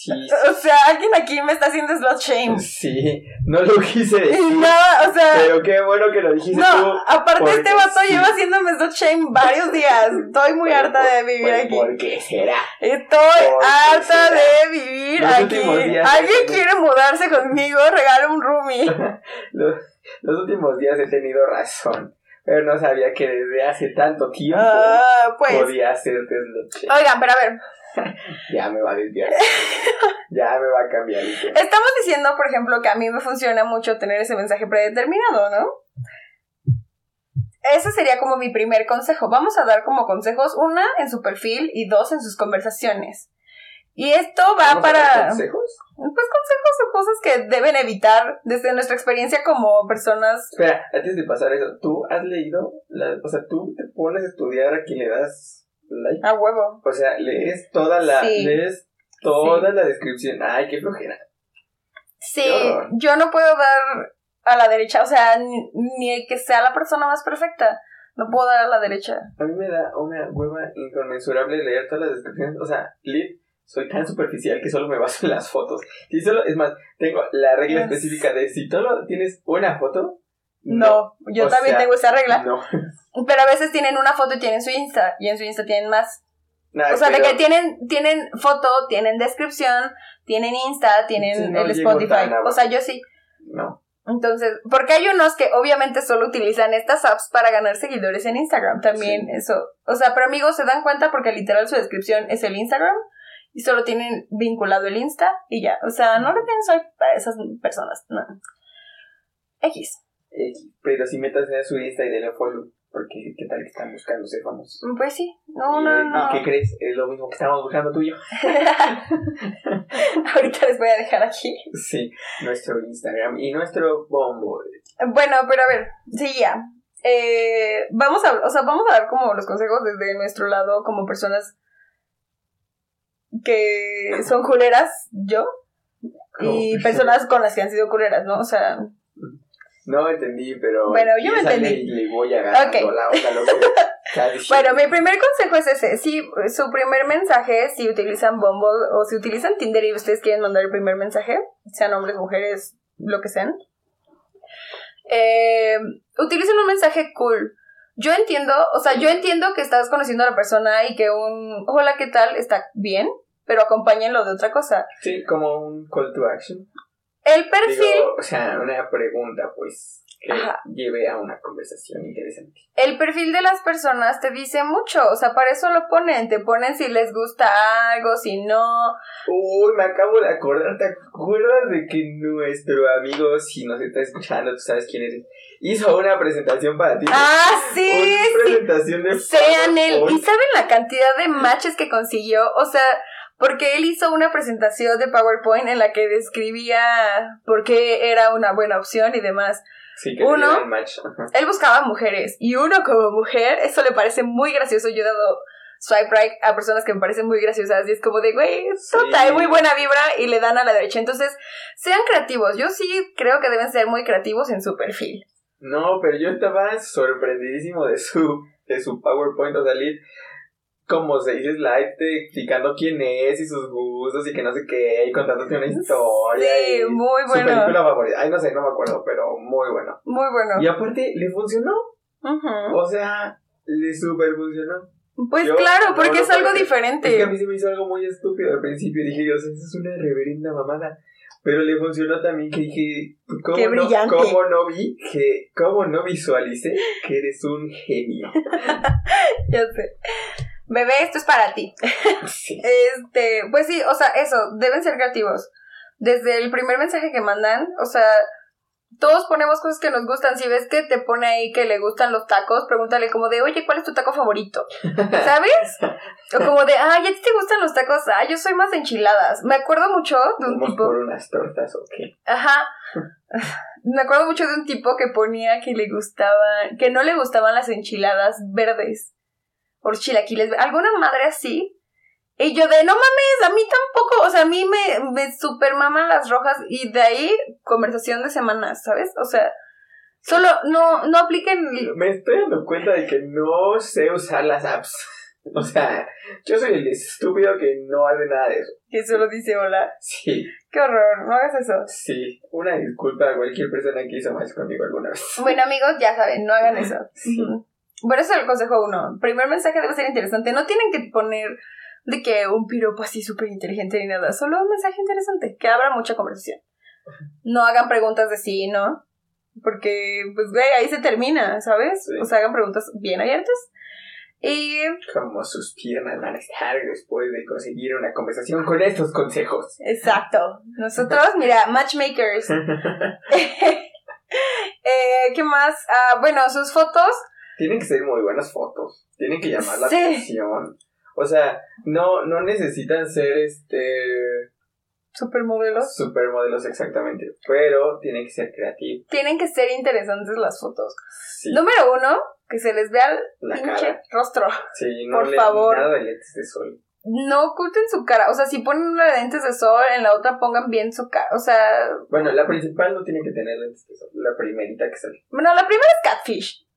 Sí, O sea, alguien aquí me está haciendo slot shame. sí, no lo quise decir. Nada, o sea, Pero qué bueno que lo dijiste no, tú. aparte este vato sí. lleva haciéndome slot shame varios días. Estoy muy harta de vivir aquí. ¿Por qué será? Estoy harta será. de vivir Los aquí. Alguien quiere mudarse conmigo, regala un roomie. *laughs* Los, los últimos días he tenido razón. Pero no sabía que desde hace tanto tiempo Ah, pues. podía hacerte slot Oigan, pero a ver, *laughs* Ya me va a desviar. ya me va a cambiar estamos diciendo, por ejemplo, que a mí me funciona mucho tener ese mensaje predeterminado, ¿no? Ese sería como mi primer consejo. Vamos a dar como consejos, una en su perfil y dos en sus conversaciones. Y esto va ¿Vamos a dar para... consejos? Pues consejos o cosas que deben evitar desde nuestra experiencia como personas. Espera, antes de pasar eso, ¿tú has leído? La, o sea, tú te pones a estudiar a quien le das like. A huevo. O sea, lees toda la, Sí. lees toda la descripción. Ay, qué flojera. Sí, Qué yo no puedo dar a la derecha, o sea, ni, ni que sea la persona más perfecta. No puedo dar a la derecha. A mí me da una hueva inconmensurable leer todas las descripciones. O sea, lit, soy tan superficial que solo me baso en las fotos. Si solo, es más, tengo la regla Es- específica de si solo tienes una foto. No, yo también sea, tengo esa regla. No. *laughs* Pero a veces tienen una foto y tienen su Insta, y en su Insta tienen más. Nah, O sea, de que tienen, tienen foto, tienen descripción, tienen Insta, tienen no el Spotify. O sea, yo sí. No. Entonces, porque hay unos que obviamente solo utilizan estas apps para ganar seguidores en Instagram. También Sí. eso. O sea, pero amigos, se dan cuenta porque literal su descripción es el Instagram y solo tienen vinculado el Insta y ya. O sea, no le tienen soy para esas personas. No. X. Eh, pero si metas en su Insta y denle follow. Porque qué tal que están buscando ser famosos. Pues sí. No, ¿Y, no, ¿Y no. qué crees? Es lo mismo que estamos buscando tú y yo. *laughs* Ahorita les voy a dejar aquí. Sí, nuestro Instagram y nuestro bombo. Bueno, pero a ver, sí, ya. Eh, vamos a, o sea, vamos a dar como los consejos desde nuestro lado como personas que son culeras, yo, y personas con las que han sido culeras, ¿no? O sea, No entendí, pero. Bueno, yo me entendí. Le voy la onda a lo que *laughs* está diciendo. bueno, mi primer consejo es ese. Si su primer mensaje, si utilizan Bumble o si utilizan Tinder y ustedes quieren mandar el primer mensaje, sean hombres, mujeres, lo que sean, eh, utilicen un mensaje cool. Yo entiendo, o sea, yo entiendo que estás conociendo a la persona y que un hola, ¿qué tal? está bien, pero acompáñenlo de otra cosa. Sí, como un call to action. El perfil, Digo, o sea, una pregunta, pues, que Ajá. lleve a una conversación interesante. el perfil de las personas te dice mucho, o sea, para eso lo ponen, te ponen si les gusta algo, si no. Uy, me acabo de acordar, ¿te acuerdas de que nuestro amigo, si nos está escuchando, tú sabes quién eres, hizo una presentación para ti? Ah, sí, Una sí. presentación de Sean él. ¿Y saben la cantidad de matches que consiguió? O sea, porque él hizo una presentación de PowerPoint en la que describía por qué era una buena opción y demás. Sí, que Uno. Él buscaba mujeres y uno como mujer, eso le parece muy gracioso. Yo he dado swipe right a personas que me parecen muy graciosas y es como de, güey, Sí. trae muy buena vibra y le dan a la derecha. Entonces, sean creativos. Yo sí creo que deben ser muy creativos en su perfil. No, pero yo estaba sorprendidísimo de su, de su PowerPoint, o sea, como se dice slide, te explicando quién es y sus gustos y que no sé qué, y contándote una historia. Sí, y muy Su bueno. película favorita. Ay, no sé, no me acuerdo, pero muy bueno. Muy bueno. Y aparte, le funcionó. Ujú. O sea, le super funcionó. Pues Yo claro, no porque es algo diferente. Es que a mí se me hizo algo muy estúpido al principio. Dije, Dios, eso es una reverenda mamada. Pero le funcionó también que dije, ¿cómo, Qué no. ¿cómo no vi que, cómo no visualicé que eres un genio? *laughs* Ya sé. Bebé, esto es para ti. *laughs* Sí. Este, pues sí, o sea, eso, deben ser creativos. Desde el primer mensaje que mandan, o sea, todos ponemos cosas que nos gustan. Si ves que te pone ahí que le gustan los tacos, pregúntale como de, oye, ¿cuál es tu taco favorito? *laughs* ¿Sabes? O como de, ay, ¿a ti te gustan los tacos? Ah, yo soy más de enchiladas. Me acuerdo mucho de un Vamos tipo. por unas tortas o qué. Ajá. *laughs* Me acuerdo mucho de un tipo que ponía que le gustaban, que no le gustaban las enchiladas verdes. Los chilaquiles, alguna madre así. Y yo de, no mames, a mí tampoco, o sea, a mí me, me super maman las rojas y de ahí conversación de semanas, ¿sabes? O sea, solo no, no apliquen... Me estoy dando cuenta de que no sé usar las apps. *laughs* O sea, yo soy el estúpido que no hace nada de eso. Que solo dice hola. Sí, Qué horror, no hagas eso. sí. Una disculpa a cualquier persona que hizo más conmigo alguna vez. Bueno, amigos, ya saben, no hagan eso. Sí. Bueno, ese es el consejo uno. Primer mensaje debe ser interesante. No tienen que poner de que un piropo así súper inteligente ni nada. Solo un mensaje interesante. Que abra mucha conversación. No hagan preguntas de sí, ¿no? Porque, pues, güey, ahí se termina, ¿sabes? Sí. O sea, hagan preguntas bien abiertas. Y, Como sus piernas van a estar después de conseguir una conversación con estos consejos. exacto. Nosotros, mira, matchmakers. *laughs* *laughs* eh, ¿Qué más? Ah, bueno, sus fotos. Tienen que ser muy buenas fotos. Tienen que llamar la Sí. atención. O sea, no, no necesitan ser este Supermodelos. supermodelos exactamente, pero tienen que ser creativos. Tienen que ser interesantes las fotos. Sí, Número uno, que se les vea el la pinche cara. rostro. Sí, no por le favor. nada de lentes de sol. No oculten su cara. O sea, si ponen una de lentes de sol, en la otra pongan bien su cara. O sea, Bueno, la principal no tiene que tener lentes de sol, la primerita que sale. bueno, la primera es catfish.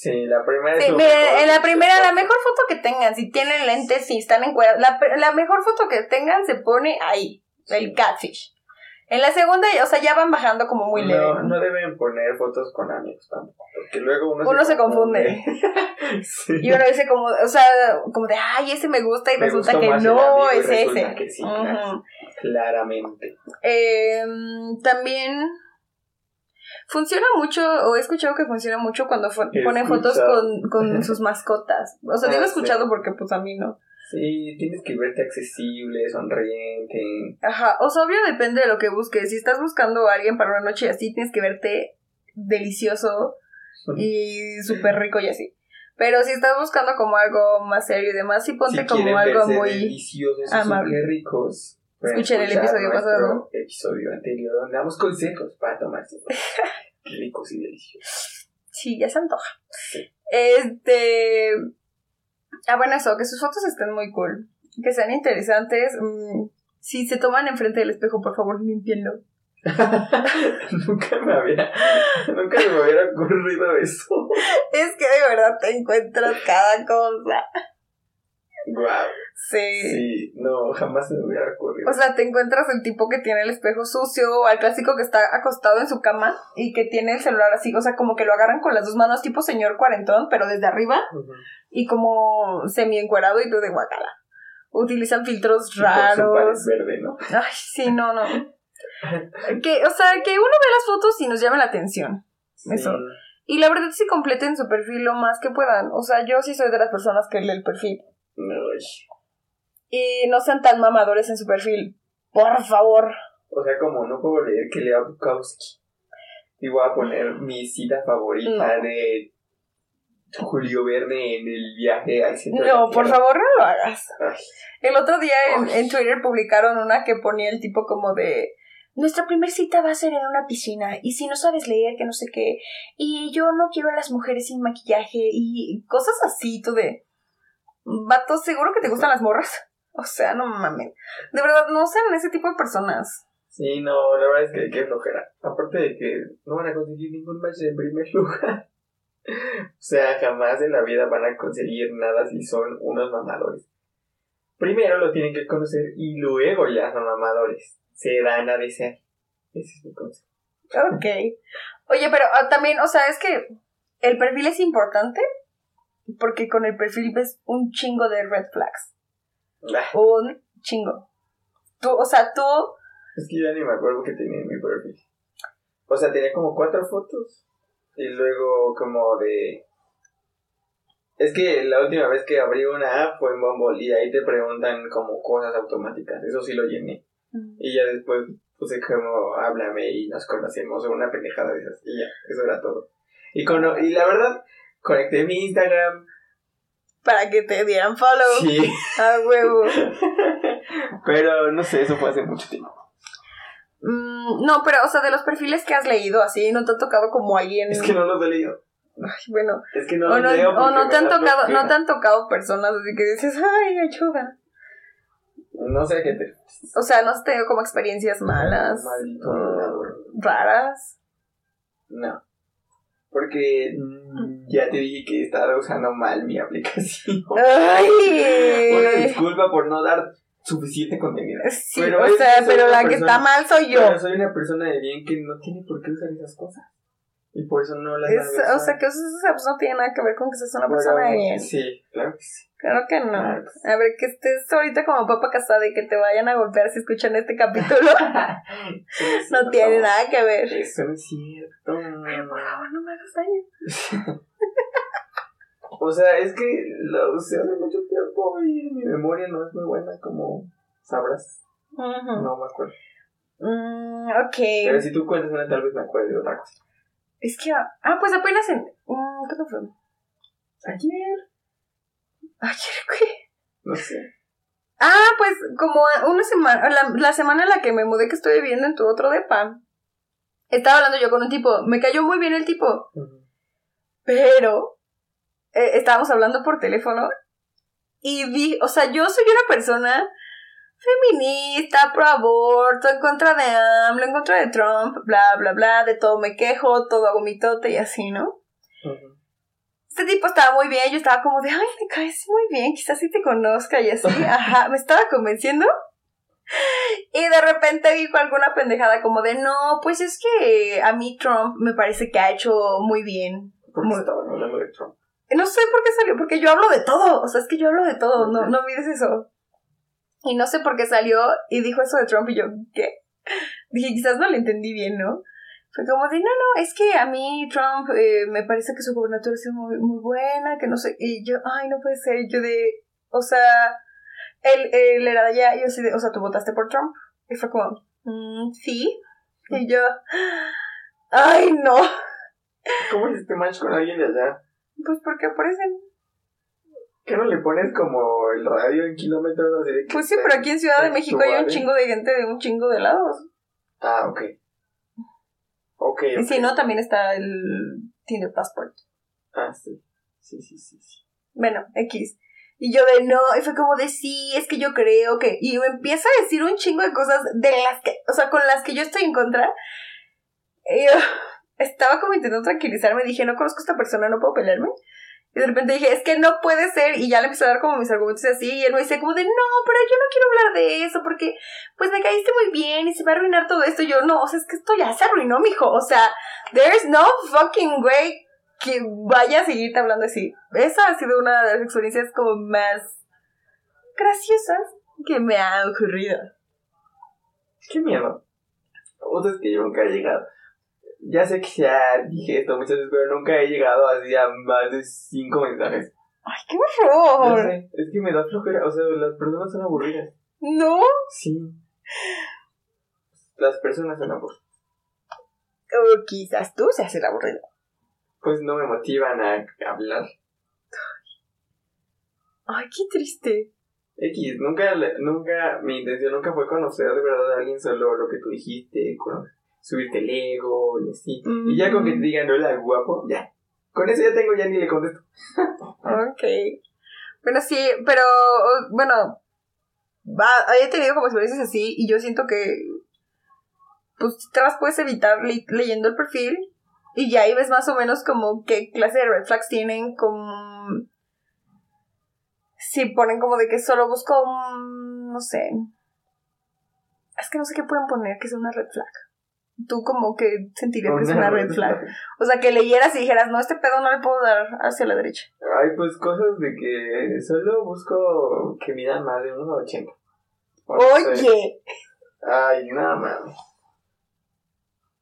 Sí, la primera Sí, en la primera, la mejor foto que tengan, si tienen lentes, si están encuadrados, la, pe- la mejor foto que tengan se pone ahí, el catfish. En la segunda, o sea, ya van bajando como muy leve. No, no deben poner fotos con amigos tampoco, porque luego uno, Uno se confunde. *laughs* sí. Y uno dice como, o sea, como de, ay, ese me gusta y Me resulta que no es ese. que sí. Claramente. Eh, también funciona mucho, o he escuchado que funciona mucho cuando fo- ponen fotos con, con *laughs* sus mascotas. O sea, digo Ah, escuchado sí. porque pues a mí no. Sí, tienes que verte accesible, sonriente. Ajá, o sea, obvio depende de lo que busques. Si estás buscando a alguien para una noche así, tienes que verte delicioso y *laughs* súper rico y así. Pero si estás buscando como algo más serio y demás, sí ponte si como algo muy... deliciosos amable. ricos. Escuchen el episodio pasado. episodio anterior donde damos consejos para tomarse *laughs* ricos y deliciosos. Sí, ya se antoja. Sí. Este. Ah, bueno, eso, que sus fotos estén muy cool. Que sean interesantes. mm, si se toman enfrente del espejo, por favor, limpienlo. *laughs* *laughs* nunca me había, nunca se me hubiera ocurrido eso. Es que de verdad te encuentras cada cosa. Wow. Sí. Sí, no, jamás se me hubiera ocurrido. O sea, te encuentras el tipo que tiene el espejo sucio, o al clásico que está acostado en su cama y que tiene el celular así, o sea, como que lo agarran con las dos manos, tipo señor cuarentón, pero desde arriba y como semi encuerado y tú de guacala. Utilizan filtros con su raros. verde, ¿no? Ay, sí, no, no. *laughs* Que, o sea, que uno ve las fotos y nos llama la atención. Eso. Y la verdad sí completen su perfil lo más que puedan. O sea, yo sí soy de las personas que lee el perfil. Y no sean tan mamadores en su perfil. Por favor. O sea, como no puedo leer que lea Bukowski. Y voy a poner mi cita favorita No. de Julio Verne en el viaje al centro. No, por favor, no lo hagas. Ay, El otro día en, en Twitter publicaron una que ponía el tipo como de... Nuestra primer cita va a ser en una piscina y si no sabes leer, que no sé qué. Y yo no quiero a las mujeres sin maquillaje y cosas así, tú de... Vato, seguro que te gustan las morras. *laughs* O sea, no mames. De verdad, no sean ese tipo de personas. Sí, no, la verdad es que qué flojera. Aparte de que no van a conseguir ningún match en primer *laughs* lugar. o sea, jamás en la vida van a conseguir nada si son unos mamadores. Primero lo tienen que conocer y luego ya son mamadores. Se dan a desear. Ese es mi consejo. Ok. Oye, pero ah, también, o sea, es que el perfil es importante porque con el perfil ves un chingo de red flags. Ah, Un chingo. Tú, o sea, tú Es que ya ni me acuerdo que tenía en mi perfil. O sea, tenía como cuatro fotos. Y luego como de... Es que la última vez que abrí una app fue en Bumble y ahí te preguntan como cosas automáticas. Eso sí lo llené. Y ya después puse como háblame y nos conocemos o una pendejada de esas. Y ya, eso era todo. Y, cono- y la verdad, conecté mi Instagram. Para que te dieran follow. Sí. *laughs* A huevo. *laughs* Pero no sé, eso fue hace mucho tiempo. Mm, no, pero, o sea, de los perfiles que has leído, así, ¿no te ha tocado como alguien? Es que no los he leído. Ay, bueno. Es que no o los no, leo o no te han tocado, no te han tocado personas así que dices, ay, ayuda. No sé a qué te... O sea, no has tenido como experiencias malas, o violador. raras. No. Porque mm, ya te dije que estaba usando mal mi aplicación. *laughs* Una Ay. disculpa por no dar suficiente contenido. Sí, Pero o sea, una la que está mal soy yo. Pero soy una persona de bien que no tiene por qué usar esas cosas. Y por eso no las Es- o sea, que eso, pues, no tiene nada que ver con que seas una Pero, persona de bien. Sí, claro que sí. Claro que no. Claro que sí. A ver, que estés ahorita como papa casada y que te vayan a golpear si escuchan este capítulo, *laughs* *laughs* no tiene nada que ver. Eso no es cierto. Por favor, no me hagas daño. *laughs* O sea, es que lo usé hace mucho tiempo y mi memoria no es muy buena, como sabrás. No me acuerdo. Mm, ok. Pero si tú cuentas una, tal vez me acuerdo de otra cosa. Es que. Ah, pues apenas en. mm, ¿Cuándo fue? Ayer. Ayer, ¿qué? No sé. Ah, pues como una semana. La, la semana en la que me mudé que estoy viviendo en tu otro depa. Estaba hablando yo con un tipo. Me cayó muy bien el tipo. Pero. eh, estábamos hablando por teléfono. Y vi. O sea, yo soy una persona. Feminista, pro aborto, en contra de AMLO, en contra de Trump, bla, bla, bla, de todo me quejo, todo hago mitote y así, ¿no? Este tipo estaba muy bien, yo estaba como de, ay, me caes muy bien, quizás sí te conozca y así, *laughs* ajá, me estaba convenciendo. Y de repente dijo alguna pendejada como de, no, pues es que a mí Trump me parece que ha hecho muy bien. Porque Muy- estaban hablando de Trump. No sé por qué salió, porque yo hablo de todo, o sea, es que yo hablo de todo, no, no mires eso. Y no sé por qué salió y dijo eso de Trump y yo, ¿qué? Dije, quizás no le entendí bien, ¿no? Fue como de, no, no, es que a mí Trump eh, me parece que su gobernatura ha sido muy, muy buena, que no sé, y yo, ay, no puede ser, y yo de, o sea, él, él era de allá, y yo así de, o sea, ¿tú votaste por Trump? Y fue como, "Mm, sí, y yo, ay, no, ¿Cómo hiciste match con alguien de allá? pues porque aparecen, ¿Qué no le pones como el radio en kilómetros así de pues sí, pero aquí en Ciudad de México hay un chingo de gente de un chingo de lados, Ah, ok. Ok, y ok. si no, también está el Tinder Passport. Ah, sí. Sí, sí, sí. sí. Bueno, X. Y yo de no, y fue como de sí, es que yo creo que. Y me empieza a decir un chingo de cosas de las que, o sea, con las que yo estoy en contra. Y yo estaba como intentando tranquilizarme, dije, no conozco a esta persona, no puedo pelearme. Y de repente dije, es que no puede ser. Y ya le empecé a dar como mis argumentos y así. Y él me dice como de, no, pero yo no quiero hablar de eso porque, pues me caíste muy bien y se va a arruinar todo esto. Y yo, no, o sea, es que esto ya se arruinó, mijo. O sea, there's no fucking way que vaya a seguirte hablando así. Esa ha sido una de las experiencias como más graciosas que me ha ocurrido. Qué miedo. O sea, es que yo nunca he llegado. Ya sé que ya dije esto muchas veces, pero nunca he llegado así a más de cinco mensajes. ¡Ay, qué horror! sé, es que me da flojera. O sea, las personas son aburridas. ¿No? Sí. Las personas son aburridas. O quizás tú seas el aburrido. Pues no me motivan a hablar. Ay, qué triste. X, nunca, nunca, mi intención nunca fue conocer de verdad a alguien, solo lo que tú dijiste, cono- subirte el ego y así. Y ya con que te digan hola guapo, ya. Con eso ya tengo, ya ni le contesto. Ok. Bueno, sí, pero bueno, va, he tenido como experiencias así y yo siento que pues te las puedes evitar le- leyendo el perfil y ya ahí ves más o menos como qué clase de red flags tienen, como si ponen como de que solo busco un, no sé, es que no sé qué pueden poner que sea una red flag. Tú como que sentirías que es una red flag. O sea, que leyeras y dijeras, no, este pedo no le puedo dar hacia la derecha. Ay, pues cosas de que solo busco que midan más de unos 80. O no sé. Oye, Ay, nada más.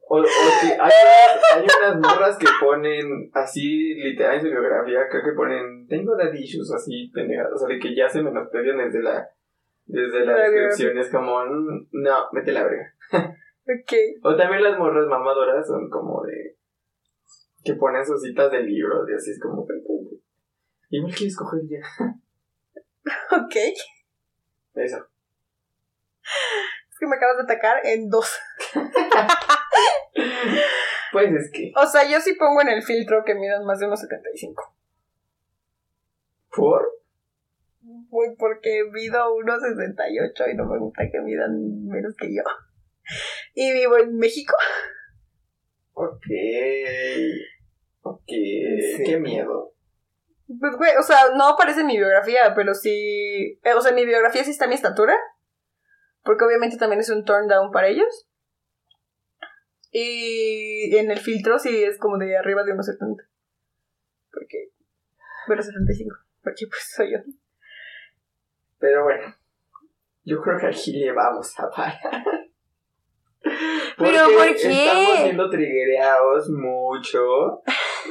O, o que hay, unas- hay unas morras que ponen así, literal en su biografía, creo que ponen, tengo daddy issues, así, pendejadas, o sea, de que ya se menosprecian desde la, desde la La descripción, es como, mm, no, vete a la verga. *laughs* Ok. O también las morras mamadoras son como de. que ponen sus citas de libros y así es como. Igual quieres coger ya. *laughs* Ok. Eso. Es que me acabas de atacar en dos. *laughs* Pues es que. O sea, yo sí pongo en el filtro que midan más de unos 75. ¿Por? Pues porque mido unos 68 y no me gusta que midan menos que yo. Y vivo en México. Ok. Ok. Qué miedo. Pues, güey, o sea, no aparece en mi biografía, pero sí. eh, O sea, en mi biografía sí está mi estatura. Porque obviamente también es un turn down para ellos. Y en el filtro sí es como de arriba de unos 70. Porque. Bueno, 75. Porque pues soy yo. Pero bueno. Yo creo que aquí le vamos a parar. ¿Pero por qué? Estamos siendo trigueados mucho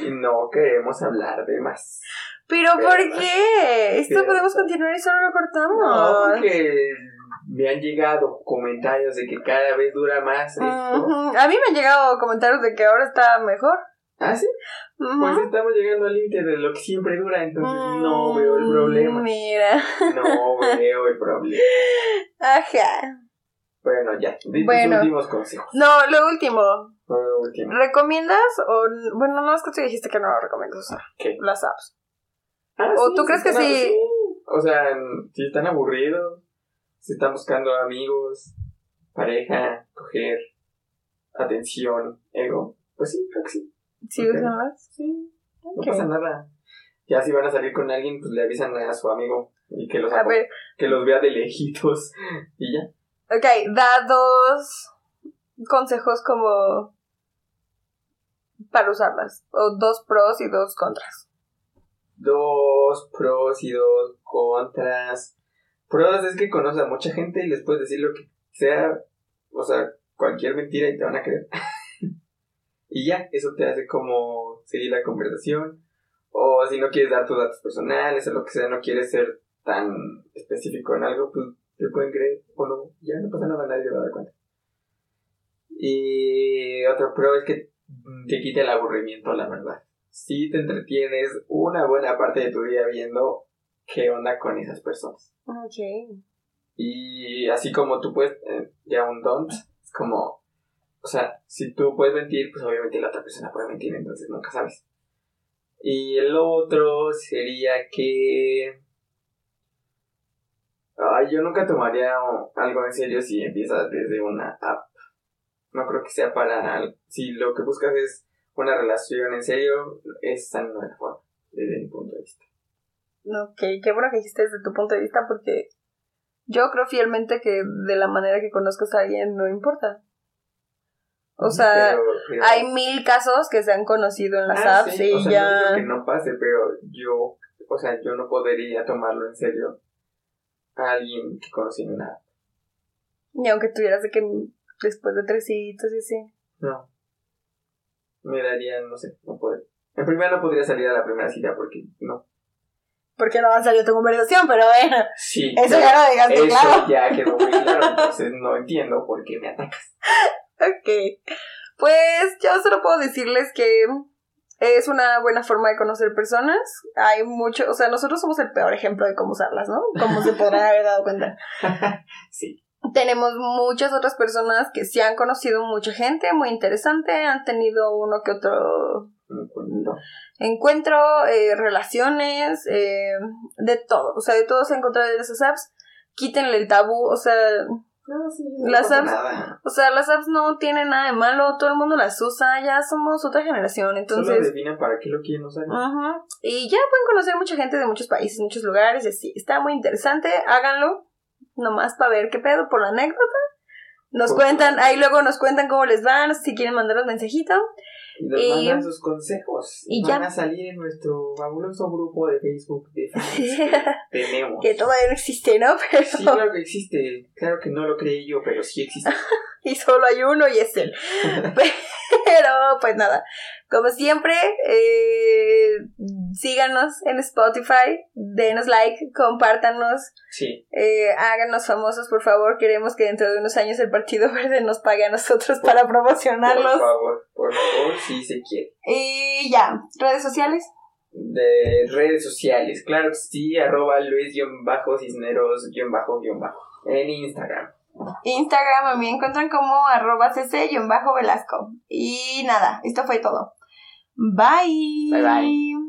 y no queremos hablar de más. ¿Pero Pero- por qué? Esto podemos continuar y solo lo No, cortamos. porque me han llegado comentarios de que cada vez dura más esto. A mí me han llegado comentarios de que ahora está mejor. ¿Ah, sí? Pues estamos llegando al límite de lo que siempre dura, entonces no Mm, veo el problema. Mira. No veo el problema. *laughs* Ajá. Bueno, ya. Di tus Bueno. últimos consejos. No, lo último. Por último. ¿Recomiendas o.? Bueno, no, es que tú dijiste que no lo recomiendas usar. ¿Qué? Las apps. Ah, ¿O tú crees que sí? O sea, si están aburridos, si están buscando amigos, pareja, coger, atención, ego, pues sí, creo que sí. ¿Sí Ok. usan las? Sí, no pasa nada. Ya si van a salir con alguien, pues le avisan a su amigo y que los, A apo- ver, que los vea de lejitos *laughs* y ya. Ok, da dos consejos como. para usarlas. O dos pros y dos contras. Dos pros y dos contras. Pros es que conoces a mucha gente y les puedes decir lo que sea, o sea, cualquier mentira y te van a creer. *laughs* y ya, eso te hace como seguir la conversación. O si no quieres dar tus datos personales o lo que sea, no quieres ser tan específico en algo, pues te pueden creer o no. Ya no pasa nada, nadie va a dar cuenta. Y otro pro es que te quita el aburrimiento, la verdad. Si te entretienes una buena parte de tu día viendo qué onda con esas personas. Ok. Y así como tú puedes, eh, ya un don't, es como, o sea, si tú puedes mentir, pues obviamente la otra persona puede mentir, entonces nunca sabes. Y el otro sería que... Ay, yo nunca tomaría algo en serio si empiezas desde una app. No creo que sea para... Si lo que buscas es una relación en serio, esa no es la forma, desde mi punto de vista. Ok, qué bueno que dijiste desde tu punto de vista porque yo creo fielmente que de la manera que conozcas a alguien no importa. O sea, Pero- pero- hay mil casos que se han conocido en las Ah, apps sí, y o sea, ya... no digo que no pase, pero yo, o sea, yo no podría tomarlo en serio a alguien que conocí en una. Y aunque tuvieras de que después de tres citas y así. No. Me daría, no sé, no poder. En primera no podría salir a la primera cita porque no. Porque no han salido tu conversación, pero bueno, Sí. eso ya lo dejaste eso claro. ya quedó muy claro, *laughs* entonces no entiendo por qué me atacas. Ok. Pues yo solo puedo decirles que es una buena forma de conocer personas. Hay mucho, o sea, nosotros somos el peor ejemplo de cómo usarlas, ¿no? Como se podrán haber dado cuenta. *laughs* sí. Tenemos muchas otras personas que sí han conocido mucha gente muy interesante, han tenido uno que otro encuentro, eh, relaciones, eh, de todo. O sea, de todo se ha encontrado en esas apps. Quítenle el tabú, o sea, No, sí, no Las apps- nada. o sea, las apps no tienen nada de malo, todo el mundo las usa, ya somos otra generación, Solo entonces... definen para qué lo quieren usar. Y ya pueden conocer mucha gente de muchos países, muchos lugares, y así. Está muy interesante, háganlo, nomás para ver qué pedo por la anécdota. Nos Pues, cuentan, ahí luego nos cuentan cómo les van, si quieren mandarnos mensajito. Y nos mandan sus consejos. y Van ya. a salir en nuestro fabuloso grupo de Facebook de *laughs* fans que tenemos. que todavía no existe, ¿no? *laughs* Pero... Sí, claro que existe. Claro que no lo creí yo, pero sí existe. *laughs* y solo hay uno y es él. Pero, pues nada, como siempre, eh, síganos en Spotify, denos like, compártanos, Sí. eh, háganos famosos, por favor. Queremos que dentro de unos años el Partido *laughs* Verde nos pague a nosotros para Por promocionarlos. favor, por favor, si se quiere. Y ya, redes sociales. De redes sociales, claro que sí, arroba Luis-Cisneros-Bajo en Instagram. Instagram a mí me encuentran como arroba cc-velasco. Y nada, esto fue todo. Bye. Bye, bye.